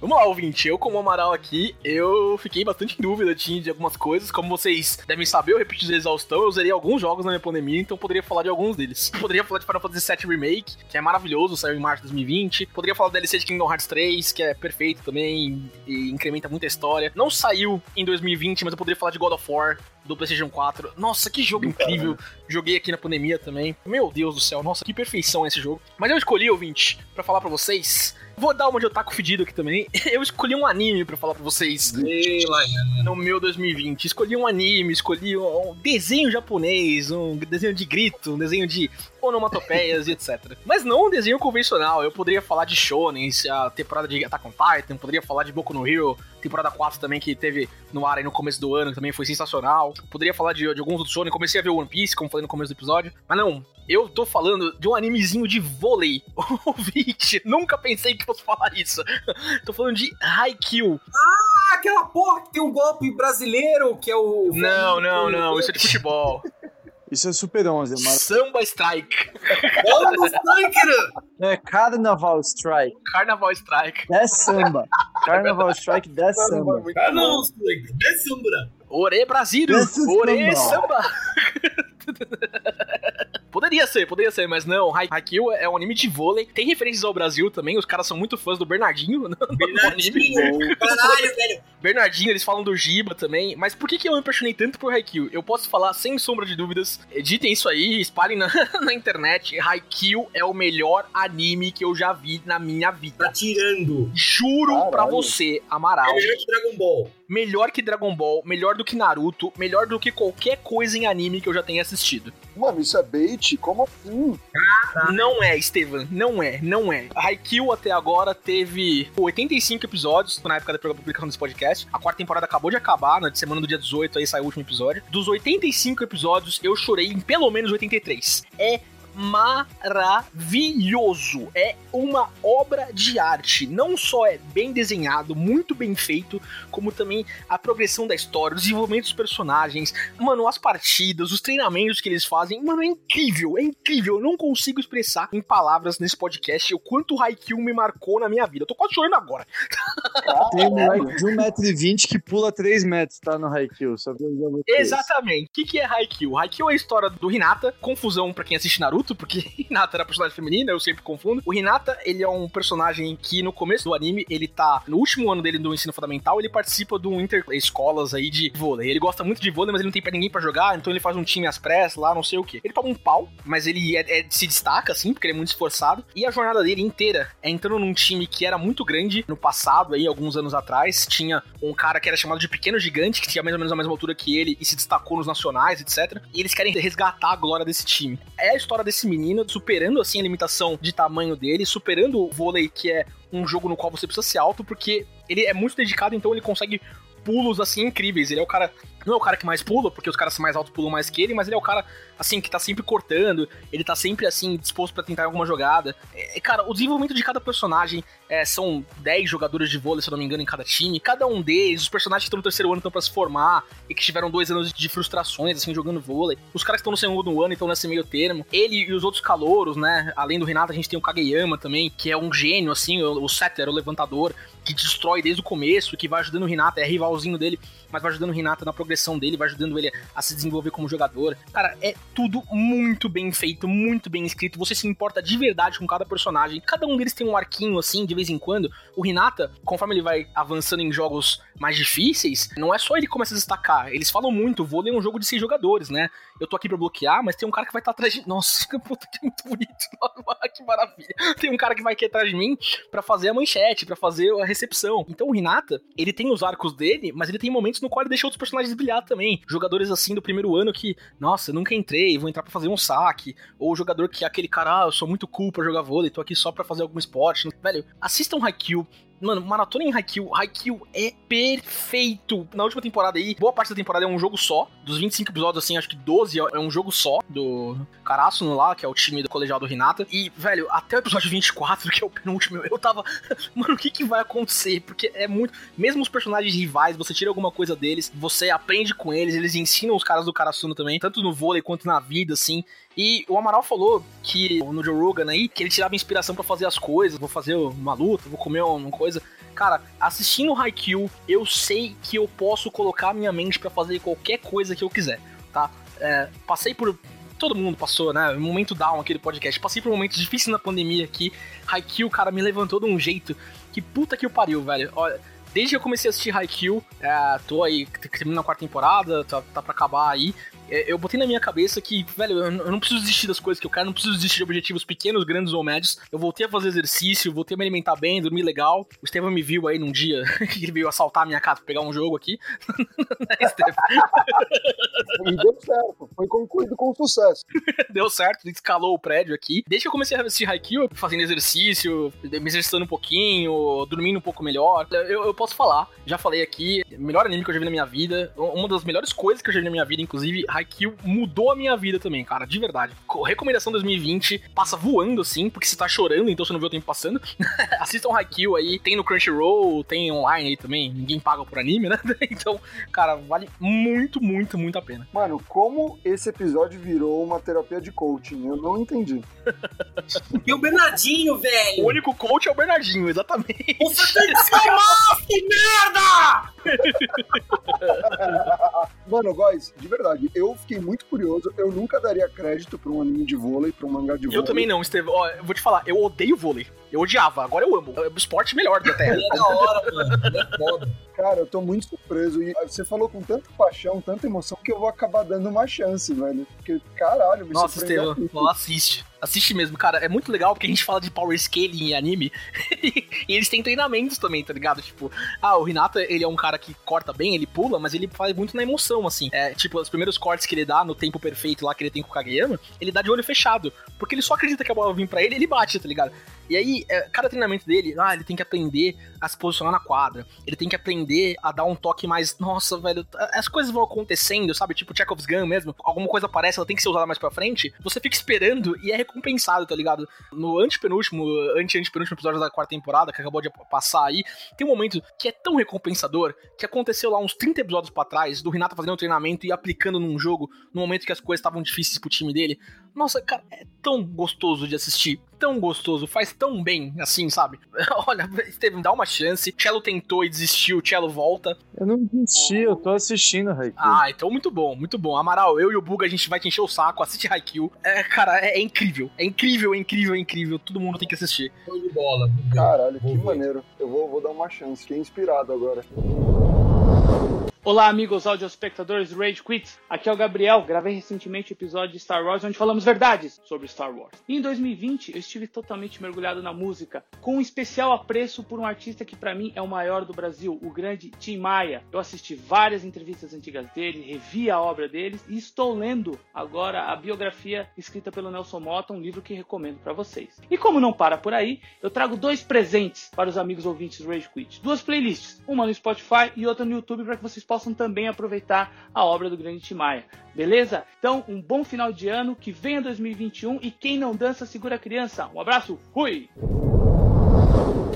Vamos lá, ouvinte. Eu, como Amaral aqui, eu fiquei bastante em dúvida de algumas coisas. Como vocês devem saber, eu repeti de exaustão. Eu zerei alguns jogos na minha pandemia, então poderia falar de alguns deles. Poderia falar de Final Fantasy VII Remake, que é maravilhoso, saiu em março de 2020. Poderia falar do DLC de Kingdom Hearts 3, que é perfeito também e incrementa muita história. Não saiu em 2020, mas eu poderia falar de God of War, do PlayStation 4. Nossa, que jogo incrível. Joguei aqui na pandemia também. Meu Deus do céu, nossa, que perfeição esse jogo. Mas eu escolhi, ouvinte, pra falar pra vocês. Vou dar uma de otaku fedido aqui também. [LAUGHS] Eu escolhi um anime pra falar pra vocês. No meu 2020. Escolhi um anime, escolhi um, um desenho japonês, um desenho de grito, um desenho de onomatopeias e etc. Mas não um desenho convencional. Eu poderia falar de Shonen, a temporada de Attack on Titan, poderia falar de Boku no Hero, temporada 4 também que teve no ar aí no começo do ano, que também foi sensacional. Poderia falar de, de alguns outros Shonen, comecei a ver One Piece, como falei no começo do episódio. Mas não, eu tô falando de um animezinho de vôlei. [LAUGHS] Ouvinte, nunca pensei que fosse falar isso. [LAUGHS] tô falando de Haikyuu. Ah, aquela porra que tem um golpe brasileiro, que é o... Não, não, não, isso é de futebol. [LAUGHS] Isso é Super 11, mas Samba Strike. Vamos, Striker! é Carnaval Strike. Carnaval Strike. É samba. Carnaval Strike é samba. Ah, não, Striker. É Sambra. Ore Brasil. Ore samba. Poderia ser, poderia ser, mas não. Hai- Haikyuu é um anime de vôlei. Tem referências ao Brasil também. Os caras são muito fãs do Bernardinho [LAUGHS] no no anime. Bernardinho. Caralho, velho. Bernardinho, eles falam do Giba também. Mas por que, que eu me apaixonei tanto por Haikyuu? Eu posso falar sem sombra de dúvidas. Editem isso aí, espalhem na, [LAUGHS] na internet. Haikyuu é o melhor anime que eu já vi na minha vida. Tá tirando. Juro Caralho. pra você, Amaral. É melhor que Dragon Ball. Melhor que Dragon Ball, melhor do que Naruto, melhor do que qualquer coisa em anime que eu já tenha assistido. Mano, isso é bait? Como assim? Não é, Estevam, não é, não é. A Haikyuu até agora teve 85 episódios na época da publicação desse podcast. A quarta temporada acabou de acabar, na semana do dia 18 aí saiu o último episódio. Dos 85 episódios, eu chorei em pelo menos 83. É maravilhoso. É uma obra de arte. Não só é bem desenhado, muito bem feito, como também a progressão da história, o desenvolvimento dos personagens, mano, as partidas, os treinamentos que eles fazem, mano, é incrível, é incrível. Eu não consigo expressar em palavras nesse podcast o quanto o Haikyuu me marcou na minha vida. Eu tô quase chorando agora. Tem um moleque de 1,20m que pula 3 metros, tá? No Haikyuu. Exatamente. O que, que é Haikyuu? Haikyuu é a história do Hinata, confusão pra quem assiste Naruto, porque [LAUGHS] Hinata era personagem feminina, eu sempre confundo. O Hinata, ele é um personagem que no começo do anime, ele tá no último ano dele do ensino fundamental, ele participa de um inter escolas aí de vôlei. Ele gosta muito de vôlei, mas ele não tem pra ninguém pra jogar, então ele faz um time às pressas lá, não sei o que. Ele toma um pau, mas ele é- é- se destaca, assim, porque ele é muito esforçado. E a jornada dele inteira é entrando num time que era muito grande no passado, aí, alguns anos atrás. Tinha um cara que era chamado de Pequeno Gigante, que tinha mais ou menos a mesma altura que ele e se destacou nos nacionais, etc. E eles querem resgatar a glória desse time. É a história desse menino superando, assim, a limitação de tamanho dele, superando o vôlei, que é um jogo no qual você precisa ser alto, porque ele é muito dedicado, então ele consegue pulos assim incríveis. Ele é o cara. Não é o cara que mais pula, porque os caras mais altos pulam mais que ele, mas ele é o cara, assim, que tá sempre cortando, ele tá sempre, assim, disposto pra tentar alguma jogada. É, cara, o desenvolvimento de cada personagem é, são 10 jogadores de vôlei, se eu não me engano, em cada time. Cada um deles, os personagens que estão no terceiro ano estão pra se formar e que tiveram dois anos de frustrações, assim, jogando vôlei. Os caras que estão no segundo ano estão nesse meio termo. Ele e os outros calouros, né? Além do Renato, a gente tem o Kageyama também, que é um gênio, assim, o, o setter, o levantador, que destrói desde o começo, que vai ajudando o Renato, é rivalzinho dele, mas vai ajudando o Renato na progressão progressão dele, vai ajudando ele a se desenvolver como jogador. Cara, é tudo muito bem feito, muito bem escrito. Você se importa de verdade com cada personagem. Cada um deles tem um arquinho assim, de vez em quando. O Hinata, conforme ele vai avançando em jogos mais difíceis, não é só ele que começa a destacar. Eles falam muito, vou ler um jogo de seis jogadores, né? Eu tô aqui pra bloquear, mas tem um cara que vai estar tá atrás de. Nossa, [LAUGHS] puta que muito bonito. [LAUGHS] que maravilha. Tem um cara que vai aqui atrás de mim para fazer a manchete, para fazer a recepção. Então o Hinata, ele tem os arcos dele, mas ele tem momentos no qual ele deixa outros personagens brilhar também. Jogadores assim do primeiro ano que, nossa, eu nunca entrei, vou entrar para fazer um saque. Ou o jogador que é aquele cara, ah, eu sou muito cool pra jogar vôlei, tô aqui só para fazer algum esporte. Velho, assistam Haikyuu, Mano, maratona em Haikyuu. Haikyuu é perfeito. Na última temporada aí, boa parte da temporada é um jogo só. Dos 25 episódios, assim, acho que 12 é um jogo só do Karasuno lá, que é o time do colegial do Hinata. E, velho, até o episódio 24, [LAUGHS] que é o penúltimo, eu tava. [LAUGHS] Mano, o que que vai acontecer? Porque é muito. Mesmo os personagens rivais, você tira alguma coisa deles, você aprende com eles, eles ensinam os caras do Karasuno também, tanto no vôlei quanto na vida, assim. E o Amaral falou que no Joe Rogan aí, que ele tirava inspiração para fazer as coisas. Vou fazer uma luta, vou comer uma coisa. Cara, assistindo Haikyuu, eu sei que eu posso colocar minha mente para fazer qualquer coisa que eu quiser, tá? É, passei por todo mundo passou, né? Um momento down aqui do podcast. Passei por um momento difícil na pandemia aqui. Haikyuu, cara, me levantou de um jeito que puta que o pariu, velho. Olha, desde que eu comecei a assistir Haikyuu, é, tô aí, terminando a quarta temporada, tá, tá pra acabar aí. É, eu botei na minha cabeça que, velho, eu não preciso desistir das coisas que eu quero, não preciso desistir de objetivos pequenos, grandes ou médios. Eu voltei a fazer exercício, voltei a me alimentar bem, dormir legal. O Estevam me viu aí num dia [LAUGHS] que ele veio assaltar a minha casa pra pegar um jogo aqui. [LAUGHS] né, e deu certo, foi concluído com sucesso. [LAUGHS] deu certo, escalou o prédio aqui. Desde que eu comecei a assistir Haikyuu, fazendo exercício, me exercitando um pouquinho, dormindo um pouco melhor, eu, eu posso falar, já falei aqui, melhor anime que eu já vi na minha vida, uma das melhores coisas que eu já vi na minha vida, inclusive, Haikyuu mudou a minha vida também, cara, de verdade. Recomendação 2020, passa voando assim, porque você tá chorando, então você não vê o tempo passando. [LAUGHS] Assistam Haikyuu aí, tem no Crunchyroll, tem online aí também, ninguém paga por anime, né? [LAUGHS] então, cara, vale muito, muito, muito a pena. Mano, como esse episódio virou uma terapia de coaching? Eu não entendi. [LAUGHS] e o Bernardinho, velho! O único coach é o Bernardinho, exatamente. Você tem que ser mal, que merda! [LAUGHS] Mano, guys, de verdade, eu fiquei muito curioso. Eu nunca daria crédito pra um anime de vôlei, pra um mangá de vôlei. Eu também não, Estevão. Ó, eu vou te falar, eu odeio vôlei. Eu odiava, agora eu amo. É o esporte melhor da Terra. é da hora, mano. É foda. Cara, eu tô muito surpreso. E você falou com tanta paixão, tanta emoção, que eu vou acabar dando uma chance, velho. Porque, caralho, me Nossa, Estevam, assiste. Assiste mesmo, cara. É muito legal porque a gente fala de power scaling em anime. [LAUGHS] e eles têm treinamentos também, tá ligado? Tipo, ah, o Hinata, ele é um cara que corta bem, ele pula, mas ele faz muito na emoção, assim. É, tipo, os primeiros cortes que ele dá no tempo perfeito lá que ele tem com o Kageyama, ele dá de olho fechado. Porque ele só acredita que a bola vai vir pra ele, ele bate, tá ligado? E aí, é, cada treinamento dele, ah, ele tem que aprender a se posicionar na quadra. Ele tem que aprender a dar um toque mais. Nossa, velho. As coisas vão acontecendo, sabe? Tipo Chekhov's Gun mesmo. Alguma coisa aparece, ela tem que ser usada mais pra frente. Você fica esperando e é recompensado, tá ligado? No antepenúltimo, ante-antepenúltimo episódio da quarta temporada, que acabou de passar aí, tem um momento que é tão recompensador que aconteceu lá uns 30 episódios para trás, do Renato fazendo um treinamento e aplicando num jogo, no momento que as coisas estavam difíceis pro time dele. Nossa, cara, é tão gostoso de assistir. Tão gostoso, faz tão bem, assim, sabe? [LAUGHS] Olha, Steven, dá uma chance. Cello tentou e desistiu, Cello volta. Eu não desisti, eu tô assistindo Haikyuu. Ah, então muito bom, muito bom. Amaral, eu e o Buga, a gente vai te encher o saco, assiste Haikyuu. É, cara, é, é incrível. É incrível, é incrível, é incrível. Todo mundo tem que assistir. Show de bola. Caralho, que maneiro. Eu vou, vou dar uma chance. Fiquei inspirado agora. Olá, amigos audiospectadores do Rage Quit. Aqui é o Gabriel. Gravei recentemente o episódio de Star Wars onde falamos verdades sobre Star Wars. E em 2020 eu estive totalmente mergulhado na música, com um especial apreço por um artista que para mim é o maior do Brasil, o grande Tim Maia. Eu assisti várias entrevistas antigas dele, revi a obra deles e estou lendo agora a biografia escrita pelo Nelson Mota, um livro que recomendo para vocês. E como não para por aí, eu trago dois presentes para os amigos ouvintes do Rage Quit. Duas playlists, uma no Spotify e outra no YouTube para que vocês possam também aproveitar a obra do grande Tim Maia. Beleza? Então, um bom final de ano, que venha 2021 e quem não dança segura a criança. Um abraço, fui!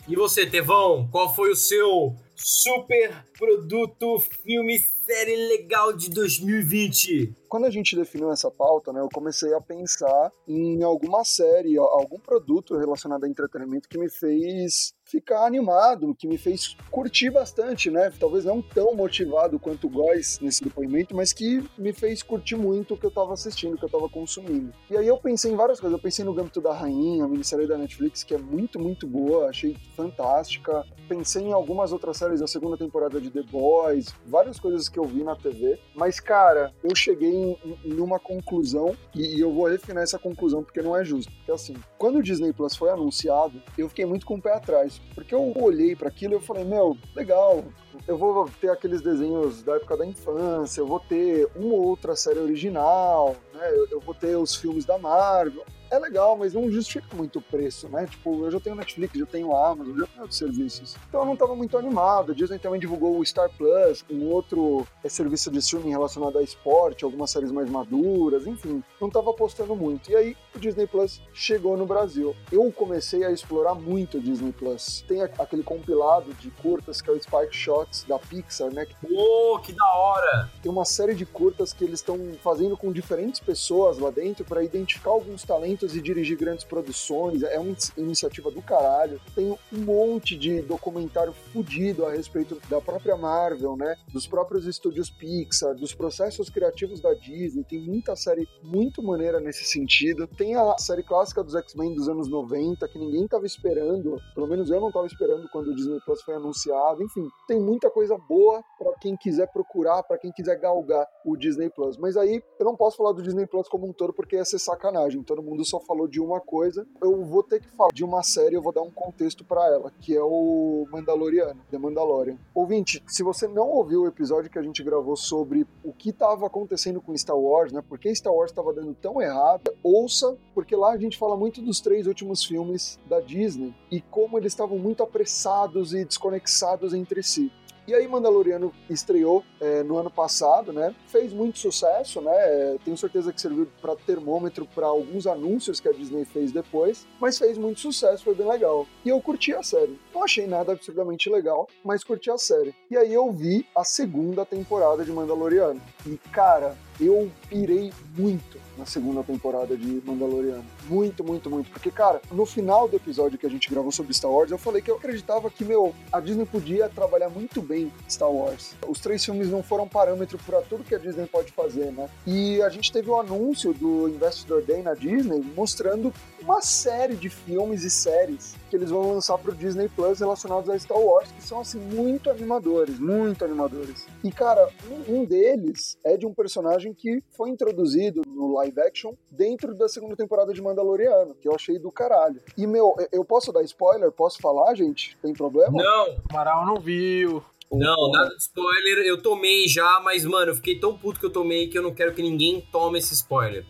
E você, Tevão, qual foi o seu super produto, filme, série legal de 2020? Quando a gente definiu essa pauta, né, eu comecei a pensar em alguma série, algum produto relacionado a entretenimento que me fez ficar animado, que me fez curtir bastante, né? Talvez não tão motivado quanto o Góis nesse depoimento, mas que me fez curtir muito o que eu tava assistindo, o que eu tava consumindo. E aí eu pensei em várias coisas. Eu pensei no Gambito da Rainha, a minissérie da Netflix, que é muito, muito boa, achei fantástica. Pensei em algumas outras séries da segunda temporada de The Boys, várias coisas que eu vi na TV. Mas, cara, eu cheguei em, em, numa conclusão, e, e eu vou refinar essa conclusão porque não é justo. Porque assim, quando o Disney Plus foi anunciado, eu fiquei muito com o pé atrás. Porque eu olhei para aquilo e eu falei, meu, legal, eu vou ter aqueles desenhos da época da infância, eu vou ter uma ou outra série original, né? Eu, eu vou ter os filmes da Marvel é legal, mas não justifica muito o preço, né? Tipo, eu já tenho Netflix, já tenho Amazon, já tenho outros serviços. Então eu não estava muito animado. A Disney também divulgou o Star Plus, um outro é, serviço de streaming relacionado a esporte, algumas séries mais maduras, enfim. Não estava apostando muito. E aí o Disney Plus chegou no Brasil. Eu comecei a explorar muito o Disney Plus. Tem aquele compilado de curtas que é o Spike Shots da Pixar, né? Pô, oh, que da hora! Tem uma série de curtas que eles estão fazendo com diferentes pessoas lá dentro para identificar alguns talentos e dirigir grandes produções, é uma iniciativa do caralho. Tem um monte de documentário fudido a respeito da própria Marvel, né? Dos próprios estúdios Pixar, dos processos criativos da Disney. Tem muita série muito maneira nesse sentido. Tem a série clássica dos X-Men dos anos 90, que ninguém tava esperando, pelo menos eu não tava esperando quando o Disney Plus foi anunciado. Enfim, tem muita coisa boa para quem quiser procurar, para quem quiser galgar o Disney Plus. Mas aí eu não posso falar do Disney Plus como um todo porque ia ser sacanagem. Todo mundo só falou de uma coisa, eu vou ter que falar de uma série, eu vou dar um contexto para ela, que é o Mandaloriano, The Mandalorian. Ouvinte, se você não ouviu o episódio que a gente gravou sobre o que estava acontecendo com Star Wars, né? Por que Star Wars estava dando tão errado, ouça, porque lá a gente fala muito dos três últimos filmes da Disney e como eles estavam muito apressados e desconexados entre si. E aí Mandaloriano estreou é, no ano passado, né? Fez muito sucesso, né? É, tenho certeza que serviu para termômetro para alguns anúncios que a Disney fez depois, mas fez muito sucesso, foi bem legal. E eu curti a série. Não achei nada absurdamente legal, mas curti a série. E aí eu vi a segunda temporada de Mandaloriano. E cara, eu pirei muito na segunda temporada de Mandaloriano. Muito, muito, muito. Porque, cara, no final do episódio que a gente gravou sobre Star Wars, eu falei que eu acreditava que, meu, a Disney podia trabalhar muito bem Star Wars. Os três filmes não foram parâmetro para tudo que a Disney pode fazer, né? E a gente teve o um anúncio do Investor Day na Disney mostrando uma série de filmes e séries que eles vão lançar pro Disney Plus relacionados a Star Wars, que são, assim, muito animadores, muito animadores. E, cara, um, um deles é de um personagem que foi introduzido no live action dentro da segunda temporada de Mandaloriano, que eu achei do caralho. E, meu, eu posso dar spoiler? Posso falar, gente? Tem problema? Não! O Amaral não viu. Não, nada de spoiler. Eu tomei já, mas, mano, eu fiquei tão puto que eu tomei que eu não quero que ninguém tome esse spoiler.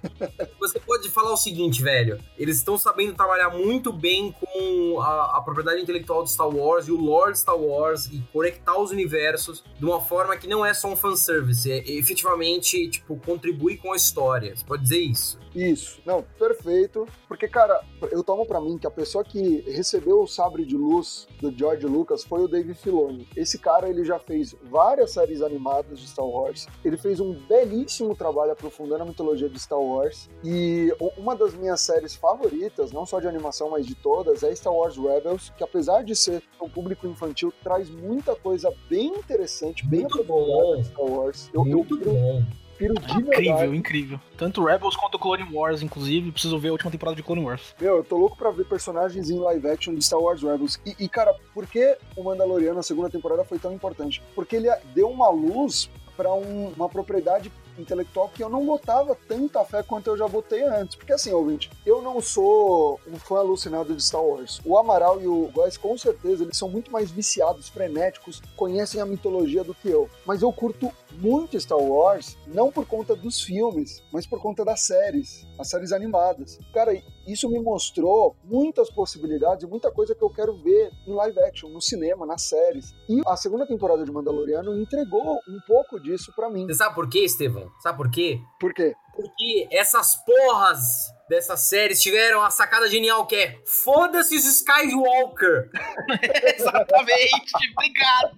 [LAUGHS] Você pode falar o seguinte, velho. Eles estão sabendo trabalhar muito bem com a, a, propriedade intelectual de Star Wars e o lore de Star Wars e conectar os universos de uma forma que não é só um fanservice, é efetivamente, tipo, contribui com a história. Você pode dizer isso? Isso. Não, perfeito. Porque, cara, eu tomo para mim que a pessoa que recebeu o sabre de luz do George Lucas foi o Dave Filoni. Esse cara, ele já fez várias séries animadas de Star Wars. Ele fez um belíssimo trabalho aprofundando a mitologia de Star Wars. E uma das minhas séries favoritas, não só de animação, mas de todas, é Star Wars Rebels, que apesar de ser um público infantil, traz muita coisa bem interessante, bem Muito bom. Star Wars. Eu, Muito eu, bom prefiro de Incrível, verdade. incrível. Tanto Rebels quanto Clone Wars, inclusive. Preciso ver a última temporada de Clone Wars. Meu, eu tô louco pra ver personagens em live action de Star Wars Rebels. E, e cara, por que o Mandaloriano, a segunda temporada, foi tão importante? Porque ele deu uma luz para um, uma propriedade intelectual que eu não botava tanta fé quanto eu já botei antes. Porque assim, ouvinte, eu não sou um fã alucinado de Star Wars. O Amaral e o Góes, com certeza, eles são muito mais viciados, frenéticos, conhecem a mitologia do que eu. Mas eu curto muito Star Wars, não por conta dos filmes, mas por conta das séries, as séries animadas. Cara, isso me mostrou muitas possibilidades, muita coisa que eu quero ver em live action, no cinema, nas séries. E a segunda temporada de Mandaloriano entregou um pouco disso para mim. Você sabe por quê, Estevão? Sabe por quê? Por quê? Porque essas porras dessas séries tiveram a sacada genial que é foda-se os Skywalker. [LAUGHS] Exatamente, obrigado.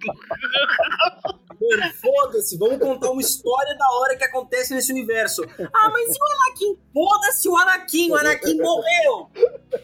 [LAUGHS] Mano, foda-se, vamos contar uma história da hora que acontece nesse universo. Ah, mas e o Anakin? Foda-se o Anakin, o Anakin morreu!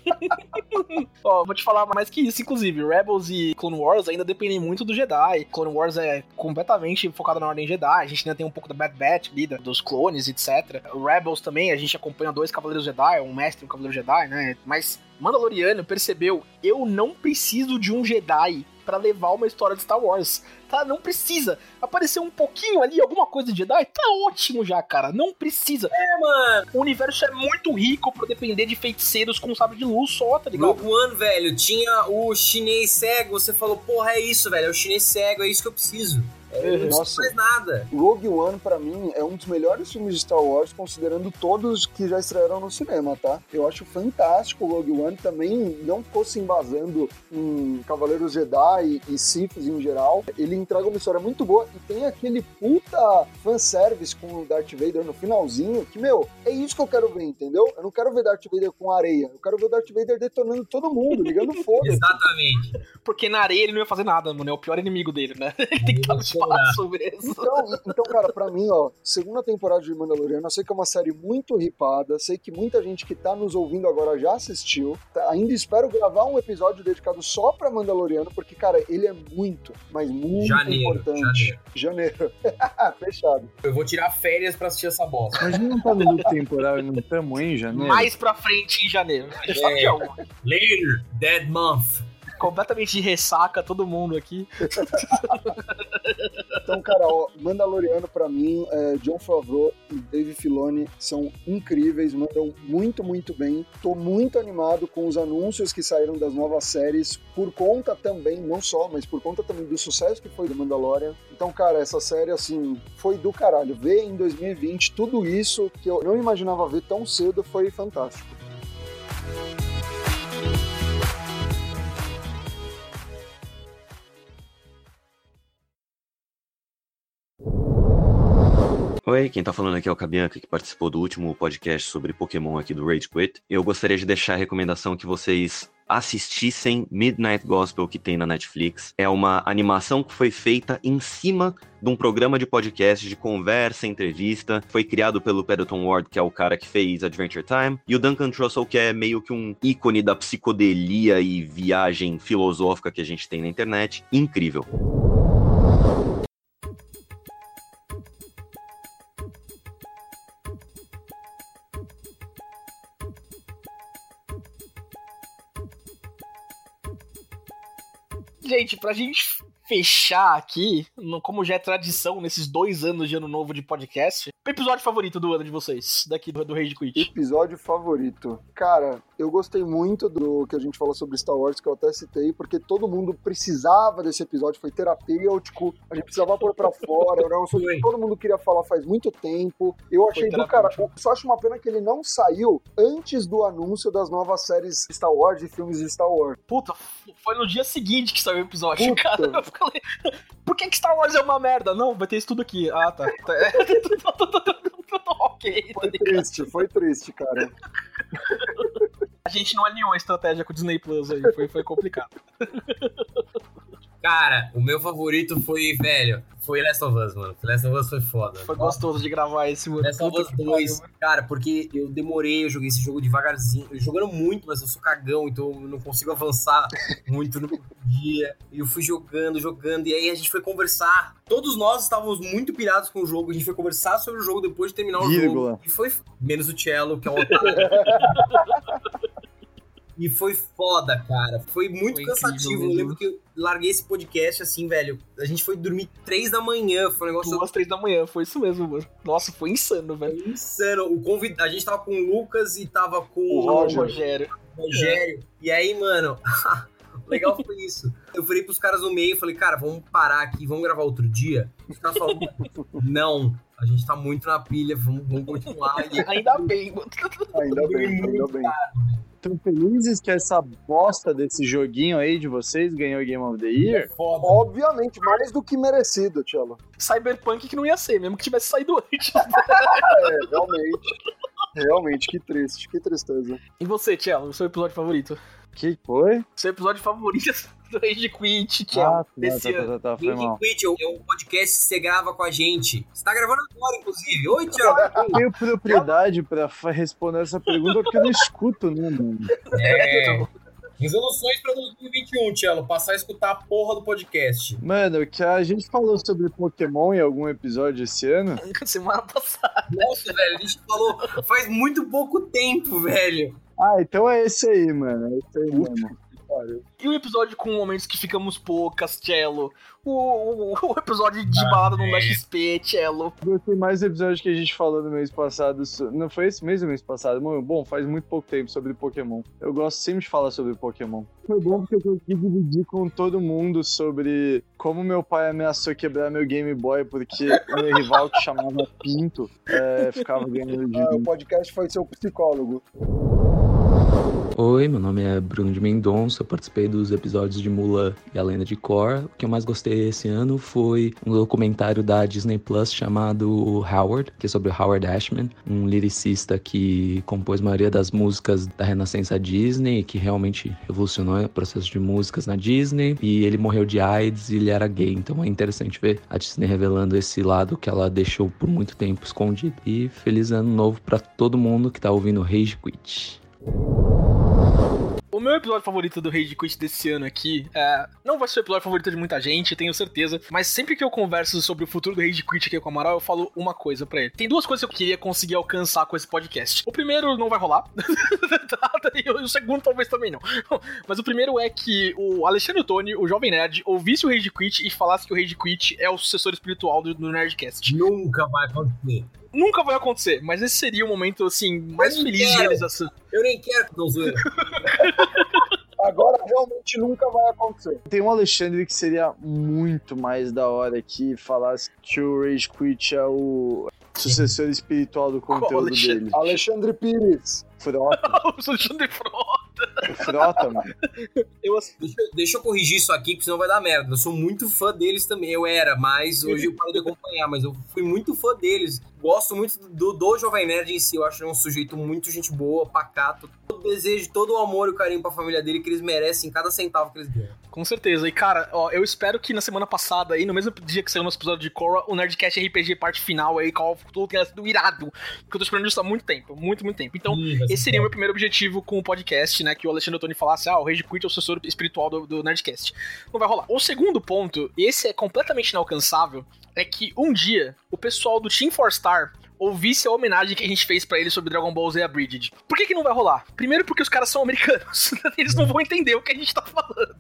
[LAUGHS] Ó, vou te falar mais que isso, inclusive. Rebels e Clone Wars ainda dependem muito do Jedi. Clone Wars é completamente focado na Ordem Jedi. A gente ainda tem um pouco da Bad Batch ali, dos clones, etc. Rebels também, a gente acompanha dois Cavaleiros Jedi, um mestre e um Cavaleiro Jedi, né? Mas Mandaloriano percebeu, eu não preciso de um Jedi pra levar uma história de Star Wars. Tá? Não precisa. Apareceu um pouquinho ali, alguma coisa de Jedi, tá ótimo já, cara. Não precisa. É, mano. O universo é muito rico pra depender de feiticeiros com sabre de luz só, tá ligado? Rogue One, velho, tinha o chinês cego, você falou, porra, é isso, velho, é o chinês cego, é isso que eu preciso. É, eu não Nossa. mais nada. Rogue One, pra mim, é um dos melhores filmes de Star Wars, considerando todos que já estrearam no cinema, tá? Eu acho fantástico o Rogue One, também não ficou se embasando em Cavaleiros Jedi e Siths em geral. Ele entrega uma história muito boa e tem aquele puta fanservice com o Darth Vader no finalzinho, que, meu, é isso que eu quero ver, entendeu? Eu não quero ver Darth Vader com areia, eu quero ver o Darth Vader detonando todo mundo, ligando [LAUGHS] foda. Exatamente. Porque na areia ele não ia fazer nada, mano. É o pior inimigo dele, né? [LAUGHS] Ele tem que estar no espaço mesmo. Então, então, cara, pra mim, ó, segunda temporada de Mandaloriano, eu sei que é uma série muito ripada, sei que muita gente que tá nos ouvindo agora já assistiu. tá? ainda espero gravar um episódio dedicado só pra Mandaloriano, porque, cara, ele é muito, mas muito Janeiro, importante. Janeiro. [LAUGHS] Fechado. Eu vou tirar férias pra assistir essa bosta. Mas não tá no loop temporal e não estamos em janeiro. Mais pra frente em janeiro. É. Later, Dead Month. Completamente de ressaca, todo mundo aqui. [LAUGHS] Então, cara, ó, Mandaloriano pra mim, é, John Favreau e Dave Filoni são incríveis, mandam muito, muito bem. Tô muito animado com os anúncios que saíram das novas séries, por conta também, não só, mas por conta também do sucesso que foi do Mandalorian. Então, cara, essa série, assim, foi do caralho. Ver em 2020 tudo isso que eu não imaginava ver tão cedo foi fantástico. Oi, quem tá falando aqui é o Cabianca, que participou do último podcast sobre Pokémon aqui do Rage Quit. Eu gostaria de deixar a recomendação que vocês assistissem Midnight Gospel que tem na Netflix. É uma animação que foi feita em cima de um programa de podcast de conversa, entrevista. Foi criado pelo Peloton Ward, que é o cara que fez Adventure Time, e o Duncan Trussell, que é meio que um ícone da psicodelia e viagem filosófica que a gente tem na internet. Incrível. Gente, pra gente fechar aqui, no- como já é tradição nesses dois anos de ano novo de podcast, episódio favorito do ano de vocês, daqui do, do Rage Quit. Episódio favorito. Cara, eu gostei muito do que a gente falou sobre Star Wars, que eu até citei, porque todo mundo precisava desse episódio, foi terapêutico, a gente precisava pôr pra fora, era um assunto que todo mundo queria falar faz muito tempo. Eu achei do cara. Só acho uma pena que ele não saiu antes do anúncio das novas séries Star Wars e filmes de Star Wars. Puta, foi no dia seguinte que saiu o episódio, Puta. cara. Falei, por que, que Star Wars é uma merda? Não, vai ter isso tudo aqui. Ah, tá. [LAUGHS] Tá- [LAUGHS] ok, tá Foi triste, foi triste, cara. A gente não alinhou a estratégia com o Disney Plus aí, foi, foi complicado. [LAUGHS] Cara, o meu favorito foi, velho, foi Last of Us, mano. Last of Us foi foda. Foi gostoso de gravar esse, mano. Last of Us que 2, pariu, cara, porque eu demorei, eu joguei esse jogo devagarzinho, eu jogando muito, mas eu sou cagão, então eu não consigo avançar [LAUGHS] muito no dia. E eu fui jogando, jogando, e aí a gente foi conversar. Todos nós estávamos muito pirados com o jogo, a gente foi conversar sobre o jogo depois de terminar o Vírgula. jogo. E foi. Menos o Cello, que é um [LAUGHS] otário. E foi foda, cara. Foi muito Foi cansativo. incrível Eu lembro que eu larguei esse podcast assim, velho. A gente foi dormir três da manhã. Foi um negócio Duas, três da manhã, foi isso mesmo, mano. Nossa, foi insano, velho. insano. O convid... A gente tava com o Lucas e tava com O Roger. Rogério. Rogério. E aí, mano, o [LAUGHS] legal foi isso. Eu falei pros caras no meio, falei, cara, vamos parar aqui, vamos gravar outro dia. Os caras falaram, não, a gente tá muito na pilha, vamos, vamos continuar. E Ainda bem, mano. Ainda bem, ainda bem. Estão felizes que essa bosta desse joguinho aí de vocês ganhou o Game of the Year? foda. Obviamente, mais do que merecido, Tchelo. Cyberpunk que não ia ser, mesmo que tivesse saído antes. [LAUGHS] É, realmente. Realmente, que triste, que tristeza. E você, Tchelo, o seu episódio favorito? Que foi? Seu episódio favorito [LAUGHS] do Rage Quit, Thiago. Ah, tá, desse tá, ano. tá, tá, foi Rage. Quit é um- é um podcast que você grava com a gente. Você tá gravando agora, inclusive. Oi, Thiago. Eu tenho propriedade pra responder essa pergunta porque eu não escuto, né, mano? É. Resoluções pra 2021, Tchelo. Passar a escutar a porra do podcast. Mano, que a gente falou sobre Pokémon em algum episódio esse ano. [LAUGHS] Semana passada. Nossa, velho, a gente falou faz muito pouco tempo, velho. Ah, então é esse aí, mano. É esse aí mesmo. E o episódio com momentos que ficamos poucas, Cello. O, o, o episódio de balada no XP, Cello. Gostei mais do episódio que a gente falou no mês passado. Não foi esse mês ou mês passado? Mano, bom, faz muito pouco tempo sobre Pokémon. Eu gosto sempre de falar sobre Pokémon. Foi bom porque eu consegui dividir com todo mundo sobre como meu pai ameaçou quebrar meu Game Boy porque o meu rival que chamava Pinto é, ficava ganhando de Ah, o podcast foi seu psicólogo. Oi, meu nome é Bruno de Mendonça, participei dos episódios de Mulan e a Lenda de Korra. O que eu mais gostei esse ano foi um documentário da Disney Plus chamado Howard, que é sobre o Howard Ashman, um lyricista que compôs a maioria das músicas da Renascença Disney, que realmente revolucionou o processo de músicas na Disney. E ele morreu de AIDS e ele era gay, então é interessante ver a Disney revelando esse lado que ela deixou por muito tempo escondido. E feliz ano novo pra todo mundo que tá ouvindo Rage Quit. O meu episódio favorito do Rage Quit desse ano aqui é, não vai ser o episódio favorito de muita gente, tenho certeza, mas sempre que eu converso sobre o futuro do Rage Quit aqui com o Amaral, eu falo uma coisa pra ele. Tem duas coisas que eu queria conseguir alcançar com esse podcast. O primeiro não vai rolar, [LAUGHS] e o segundo talvez também não. [LAUGHS] Mas o primeiro é que o Alexandre Tony, o Jovem Nerd, ouvisse o Rage Quit e falasse que o Rage Quit é o sucessor espiritual do Nerdcast. Nunca vai acontecer. Nunca vai acontecer, mas esse seria o momento, assim, mais feliz de quero. realização. Eu nem quero que não zoeira. Agora realmente nunca vai acontecer. Tem um Alexandre que seria muito mais da hora que falasse que o Rage Quit é o sucessor espiritual do conteúdo Alexandre? dele. Alexandre Pires. Frota. o [LAUGHS] Alexandre Frota. Frota, mano. Eu, Deixa, eu- deixa eu corrigir isso aqui, porque senão vai dar merda. Eu sou muito fã deles também. Eu era, mas hoje eu parei de acompanhar. Mas eu fui muito fã deles. Gosto muito do, do Jovem Nerd em si. Eu acho ele um sujeito muito gente boa, pacato. Desejo, todo o amor e o carinho pra família dele que eles merecem, cada centavo que eles ganham. Com certeza. E, cara, ó, eu espero que na semana passada, aí, no mesmo dia que saiu o nosso episódio de Korra, o Nerdcast RPG parte final aí, Call of Cthulhu tenha sido irado. Porque eu tô esperando isso há muito tempo. Muito, muito tempo. Então, Ih, esse seria o meu primeiro objetivo com o podcast, né? Que o Alexandre Tony falasse, ah, o Rage Quit é o sucessor espiritual do, do Nerdcast. Não vai rolar. O segundo ponto, esse é completamente inalcançável, é que um dia o pessoal do Team 4 Star ouvisse a homenagem que a gente fez pra eles sobre Dragon Ball Z Abridged. Por que que não vai rolar? Primeiro porque os caras são americanos. [LAUGHS] Eles não vão entender o que a gente tá falando.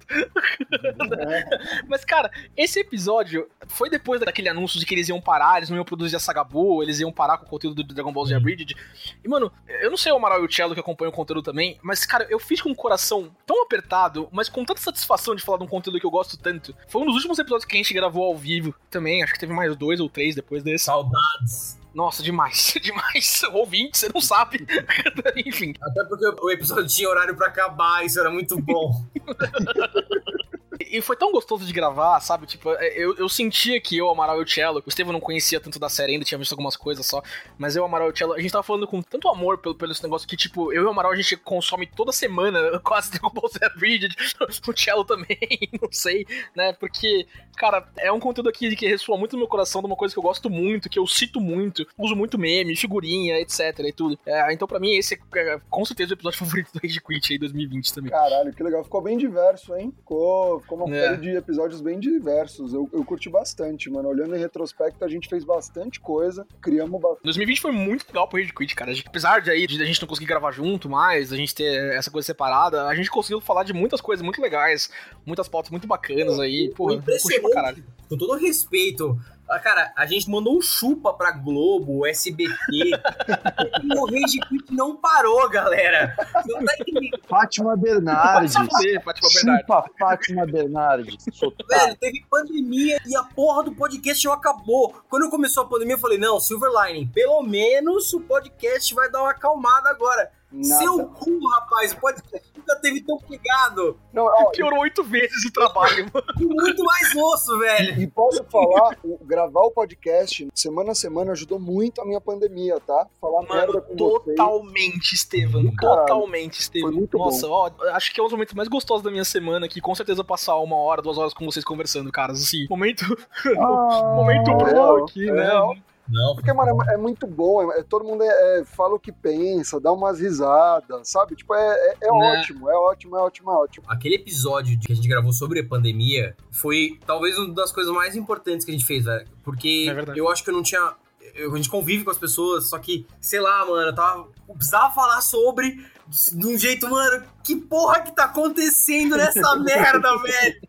[LAUGHS] Mas, cara, esse episódio foi depois daquele anúncio de que eles iam parar, eles não iam produzir a Saga Buu, eles iam parar com o conteúdo do Dragon Ball Z Abridged. E, mano, eu não sei o Amaral e o Cello que acompanham o conteúdo também, mas, cara, eu fiz com o coração tão apertado, mas com tanta satisfação de falar de um conteúdo que eu gosto tanto. Foi um dos últimos episódios que a gente gravou ao vivo também, acho que teve mais dois ou três depois desse. Saudades. Nossa, demais, [LAUGHS] demais. Ouvinte, você não sabe. [LAUGHS] Enfim. Até porque o episódio tinha horário pra acabar, isso era muito bom. [LAUGHS] E foi tão gostoso de gravar, sabe? Tipo, eu, eu sentia que eu, Amaral e o Cello, o Estevam não conhecia tanto da série ainda, tinha visto algumas coisas só, mas eu, Amaral e o Cello, a gente tava falando com tanto amor pelo, pelo esse negócio que, tipo, eu e o Amaral a gente consome toda semana [LAUGHS] quase Dragon Ball Z Bridget, [LAUGHS] o Cello também, [LAUGHS] não sei, né? Porque, cara, é um conteúdo aqui que ressoa muito no meu coração de uma coisa que eu gosto muito, que eu cito muito, uso muito meme, figurinha, etc e tudo. É, então, pra mim, esse é com certeza o episódio favorito do Rage Quit aí 2020 também. Caralho, que legal. Ficou bem diverso, hein? Ficou, ficou uma É. série de episódios bem diversos. Eu, eu curti bastante, mano. Olhando em retrospecto, a gente fez bastante coisa. Criamos bastante. 2020 foi muito legal pro Rage Quit, cara. Gente- Apesar de aí de a gente não conseguir gravar junto mais, a gente ter essa coisa separada, a gente conseguiu falar de muitas coisas muito legais, muitas pautas muito bacanas aí. Curti pra caralho. Impressionante, com todo respeito. Ah, Cara, a gente mandou um chupa pra Globo, SBT. e [LAUGHS] o Rage Quit não parou, galera. Não tá entendendo. Fátima Bernardes. Fátima Bernardes. Chupa Fátima Bernardes. [LAUGHS] Velho, teve pandemia e a porra do podcast não acabou. Quando começou a pandemia, eu falei, não, Silver Lining, pelo menos o podcast vai dar uma acalmada agora. Nada. Seu cu, rapaz, podcast nunca teve tão pegado. Não, ó, Piorou oito vezes o trabalho, [LAUGHS] mano. E muito mais osso, velho. E posso falar, o- gravar o podcast semana a semana ajudou muito a minha pandemia, tá? Falar merda Mano, com vocês. totalmente, Estevam. Caralho. Totalmente, Estevam. Foi muito Nossa, ó, acho que é um dos momentos mais gostosos da minha semana aqui. Com certeza passar uma hora, duas horas com vocês conversando, caras. Assim, momento. [LAUGHS] momento é real, aqui, é né? real. Não, Porque, mano, é, é muito bom. é- é- todo mundo é- é, fala o que pensa, dá umas risadas, sabe? Tipo, é, é- é Né? ótimo, é ótimo, é ótimo, é ótimo. Aquele episódio que a gente gravou sobre a pandemia foi talvez uma das coisas mais importantes que a gente fez, velho. Porque É eu acho que eu não tinha. Eu- a gente convive com as pessoas, só que, sei lá, mano, eu tava. Eu precisava falar sobre de um jeito, mano, que porra que tá acontecendo nessa [LAUGHS] merda, velho?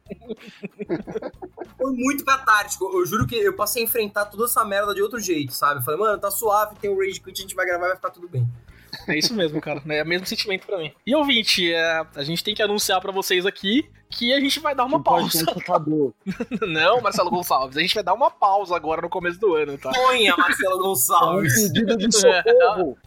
Foi muito catártico. Eu juro que eu passei a enfrentar toda essa merda de outro jeito, sabe? Eu falei, mano, tá suave, tem o Rage Quit, a gente vai gravar, vai ficar tudo bem. É isso mesmo, cara. É o mesmo sentimento pra mim. E ouvinte, é, a gente tem que anunciar pra vocês aqui que a gente vai dar uma pausa. acabou. [LAUGHS] Não, Marcelo Gonçalves, a gente vai dar uma pausa agora no começo do ano, tá? Ponha, Marcelo Gonçalves. Um pedido de [LAUGHS] socorro.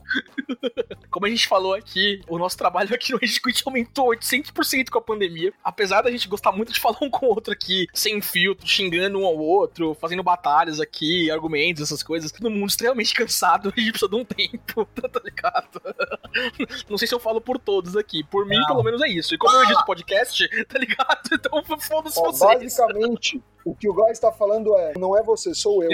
Como a gente falou aqui, o nosso trabalho aqui no Rage Quit aumentou 800% com a pandemia. Apesar da gente gostar muito de falar um com o outro aqui, sem filtro, xingando um ao outro, fazendo batalhas aqui, argumentos, essas coisas. Todo mundo extremamente cansado, [LAUGHS] a gente precisa de um tempo, tá ligado? Não sei se eu falo por todos aqui. Por mim, pelo menos é isso. E como eu edito podcast, tá ligado? Então foda-se vocês. basicamente, o que o Góis está falando é: não é você, sou eu.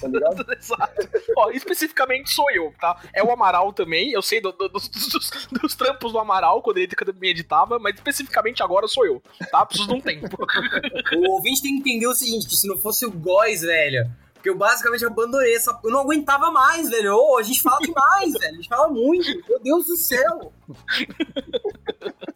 Tá ligado? [LAUGHS] Exato. Ó, especificamente sou eu, tá? É o Amaral também. Eu sei do- do- dos, dos- dos trampos do Amaral quando ele me editava, mas especificamente agora sou eu, tá? Preciso de um tempo. [LAUGHS] O ouvinte tem que entender o seguinte, que se não fosse o Góis, velho, porque eu basicamente abandonei essa... Eu não aguentava mais, velho. Ô, a gente fala demais, [LAUGHS] velho. A gente fala muito. Meu Deus do céu.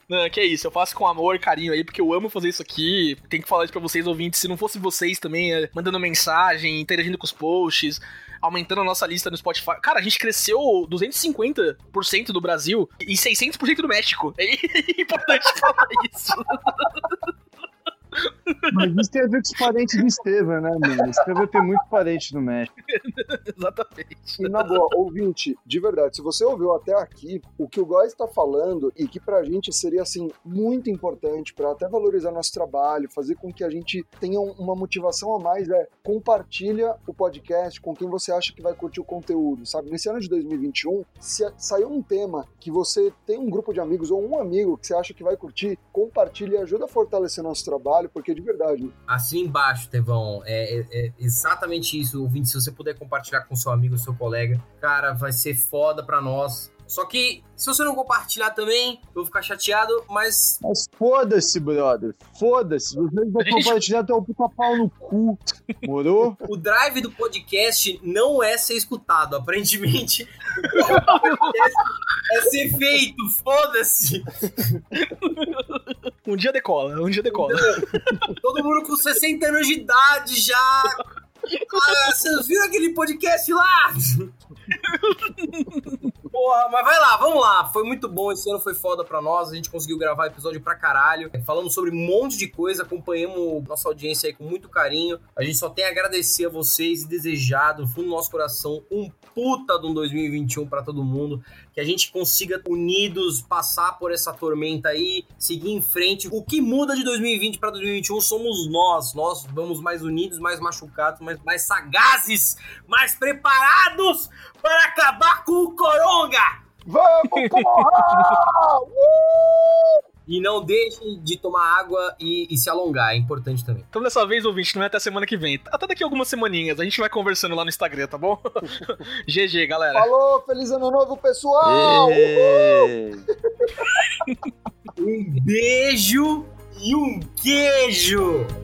Não, que é isso, eu faço com amor carinho aí, porque eu amo fazer isso aqui. Tem que falar isso pra vocês, ouvintes. Se não fosse vocês também, é, mandando mensagem, interagindo com os posts, aumentando a nossa lista no Spotify. Cara, a gente cresceu 250% do Brasil e 600% do México. É [LAUGHS] importante falar isso. [LAUGHS] Mas isso tem a ver com os parentes do Estevam, né, mano? Estevam tem muito parente no México. [LAUGHS] Exatamente. E na boa, ouvinte, de verdade, se você ouviu até aqui, o que o Góis está falando e que pra gente seria, assim, muito importante para até valorizar nosso trabalho, fazer com que a gente tenha um- uma motivação a mais, é compartilha o podcast com quem você acha que vai curtir o conteúdo, sabe? Nesse ano de 2021, se saiu um tema que você tem um grupo de amigos ou um amigo que você acha que vai curtir, compartilha e ajuda a fortalecer nosso trabalho, porque de verdade, Assim embaixo, Tevão, é, é- é exatamente isso, ouvinte. Se você puder compartilhar com seu amigo, seu colega, cara, vai ser foda pra nós. Só que, se você não compartilhar também, eu vou ficar chateado, mas Mas foda-se, brother. Foda-se. Os meus vão compartilhar até o puta pau no cu. Morou? [LAUGHS] o drive do podcast não é ser escutado. Aparentemente, é ser feito, foda-se. Um dia decola, um dia decola. Todo mundo com 60 anos de idade já. Ah, vocês viram aquele podcast lá? Porra, mas vai lá, vamos lá. Foi muito bom, esse ano foi foda pra nós. A gente conseguiu gravar episódio pra caralho. Falamos sobre um monte de coisa, acompanhamos nossa audiência aí com muito carinho. A gente só tem a agradecer a vocês e desejar do fundo do nosso coração um puta de um 2021 pra todo mundo. Que a gente consiga unidos passar por essa tormenta aí, seguir em frente. O que muda de 2020 pra 2021 somos nós. Nós vamos mais unidos, mais machucados, mais, mais sagazes, mais preparados para acabar com o Coronga! Vamos, [LAUGHS] porra! Uh! E não deixem de tomar água e, e se alongar, é importante também. Então dessa vez, ouvinte, não é até semana que vem. Até daqui a algumas semaninhas. A gente vai conversando lá no Instagram, tá bom? [LAUGHS] GG, galera. Falou, feliz ano novo, pessoal! Um beijo e um queijo!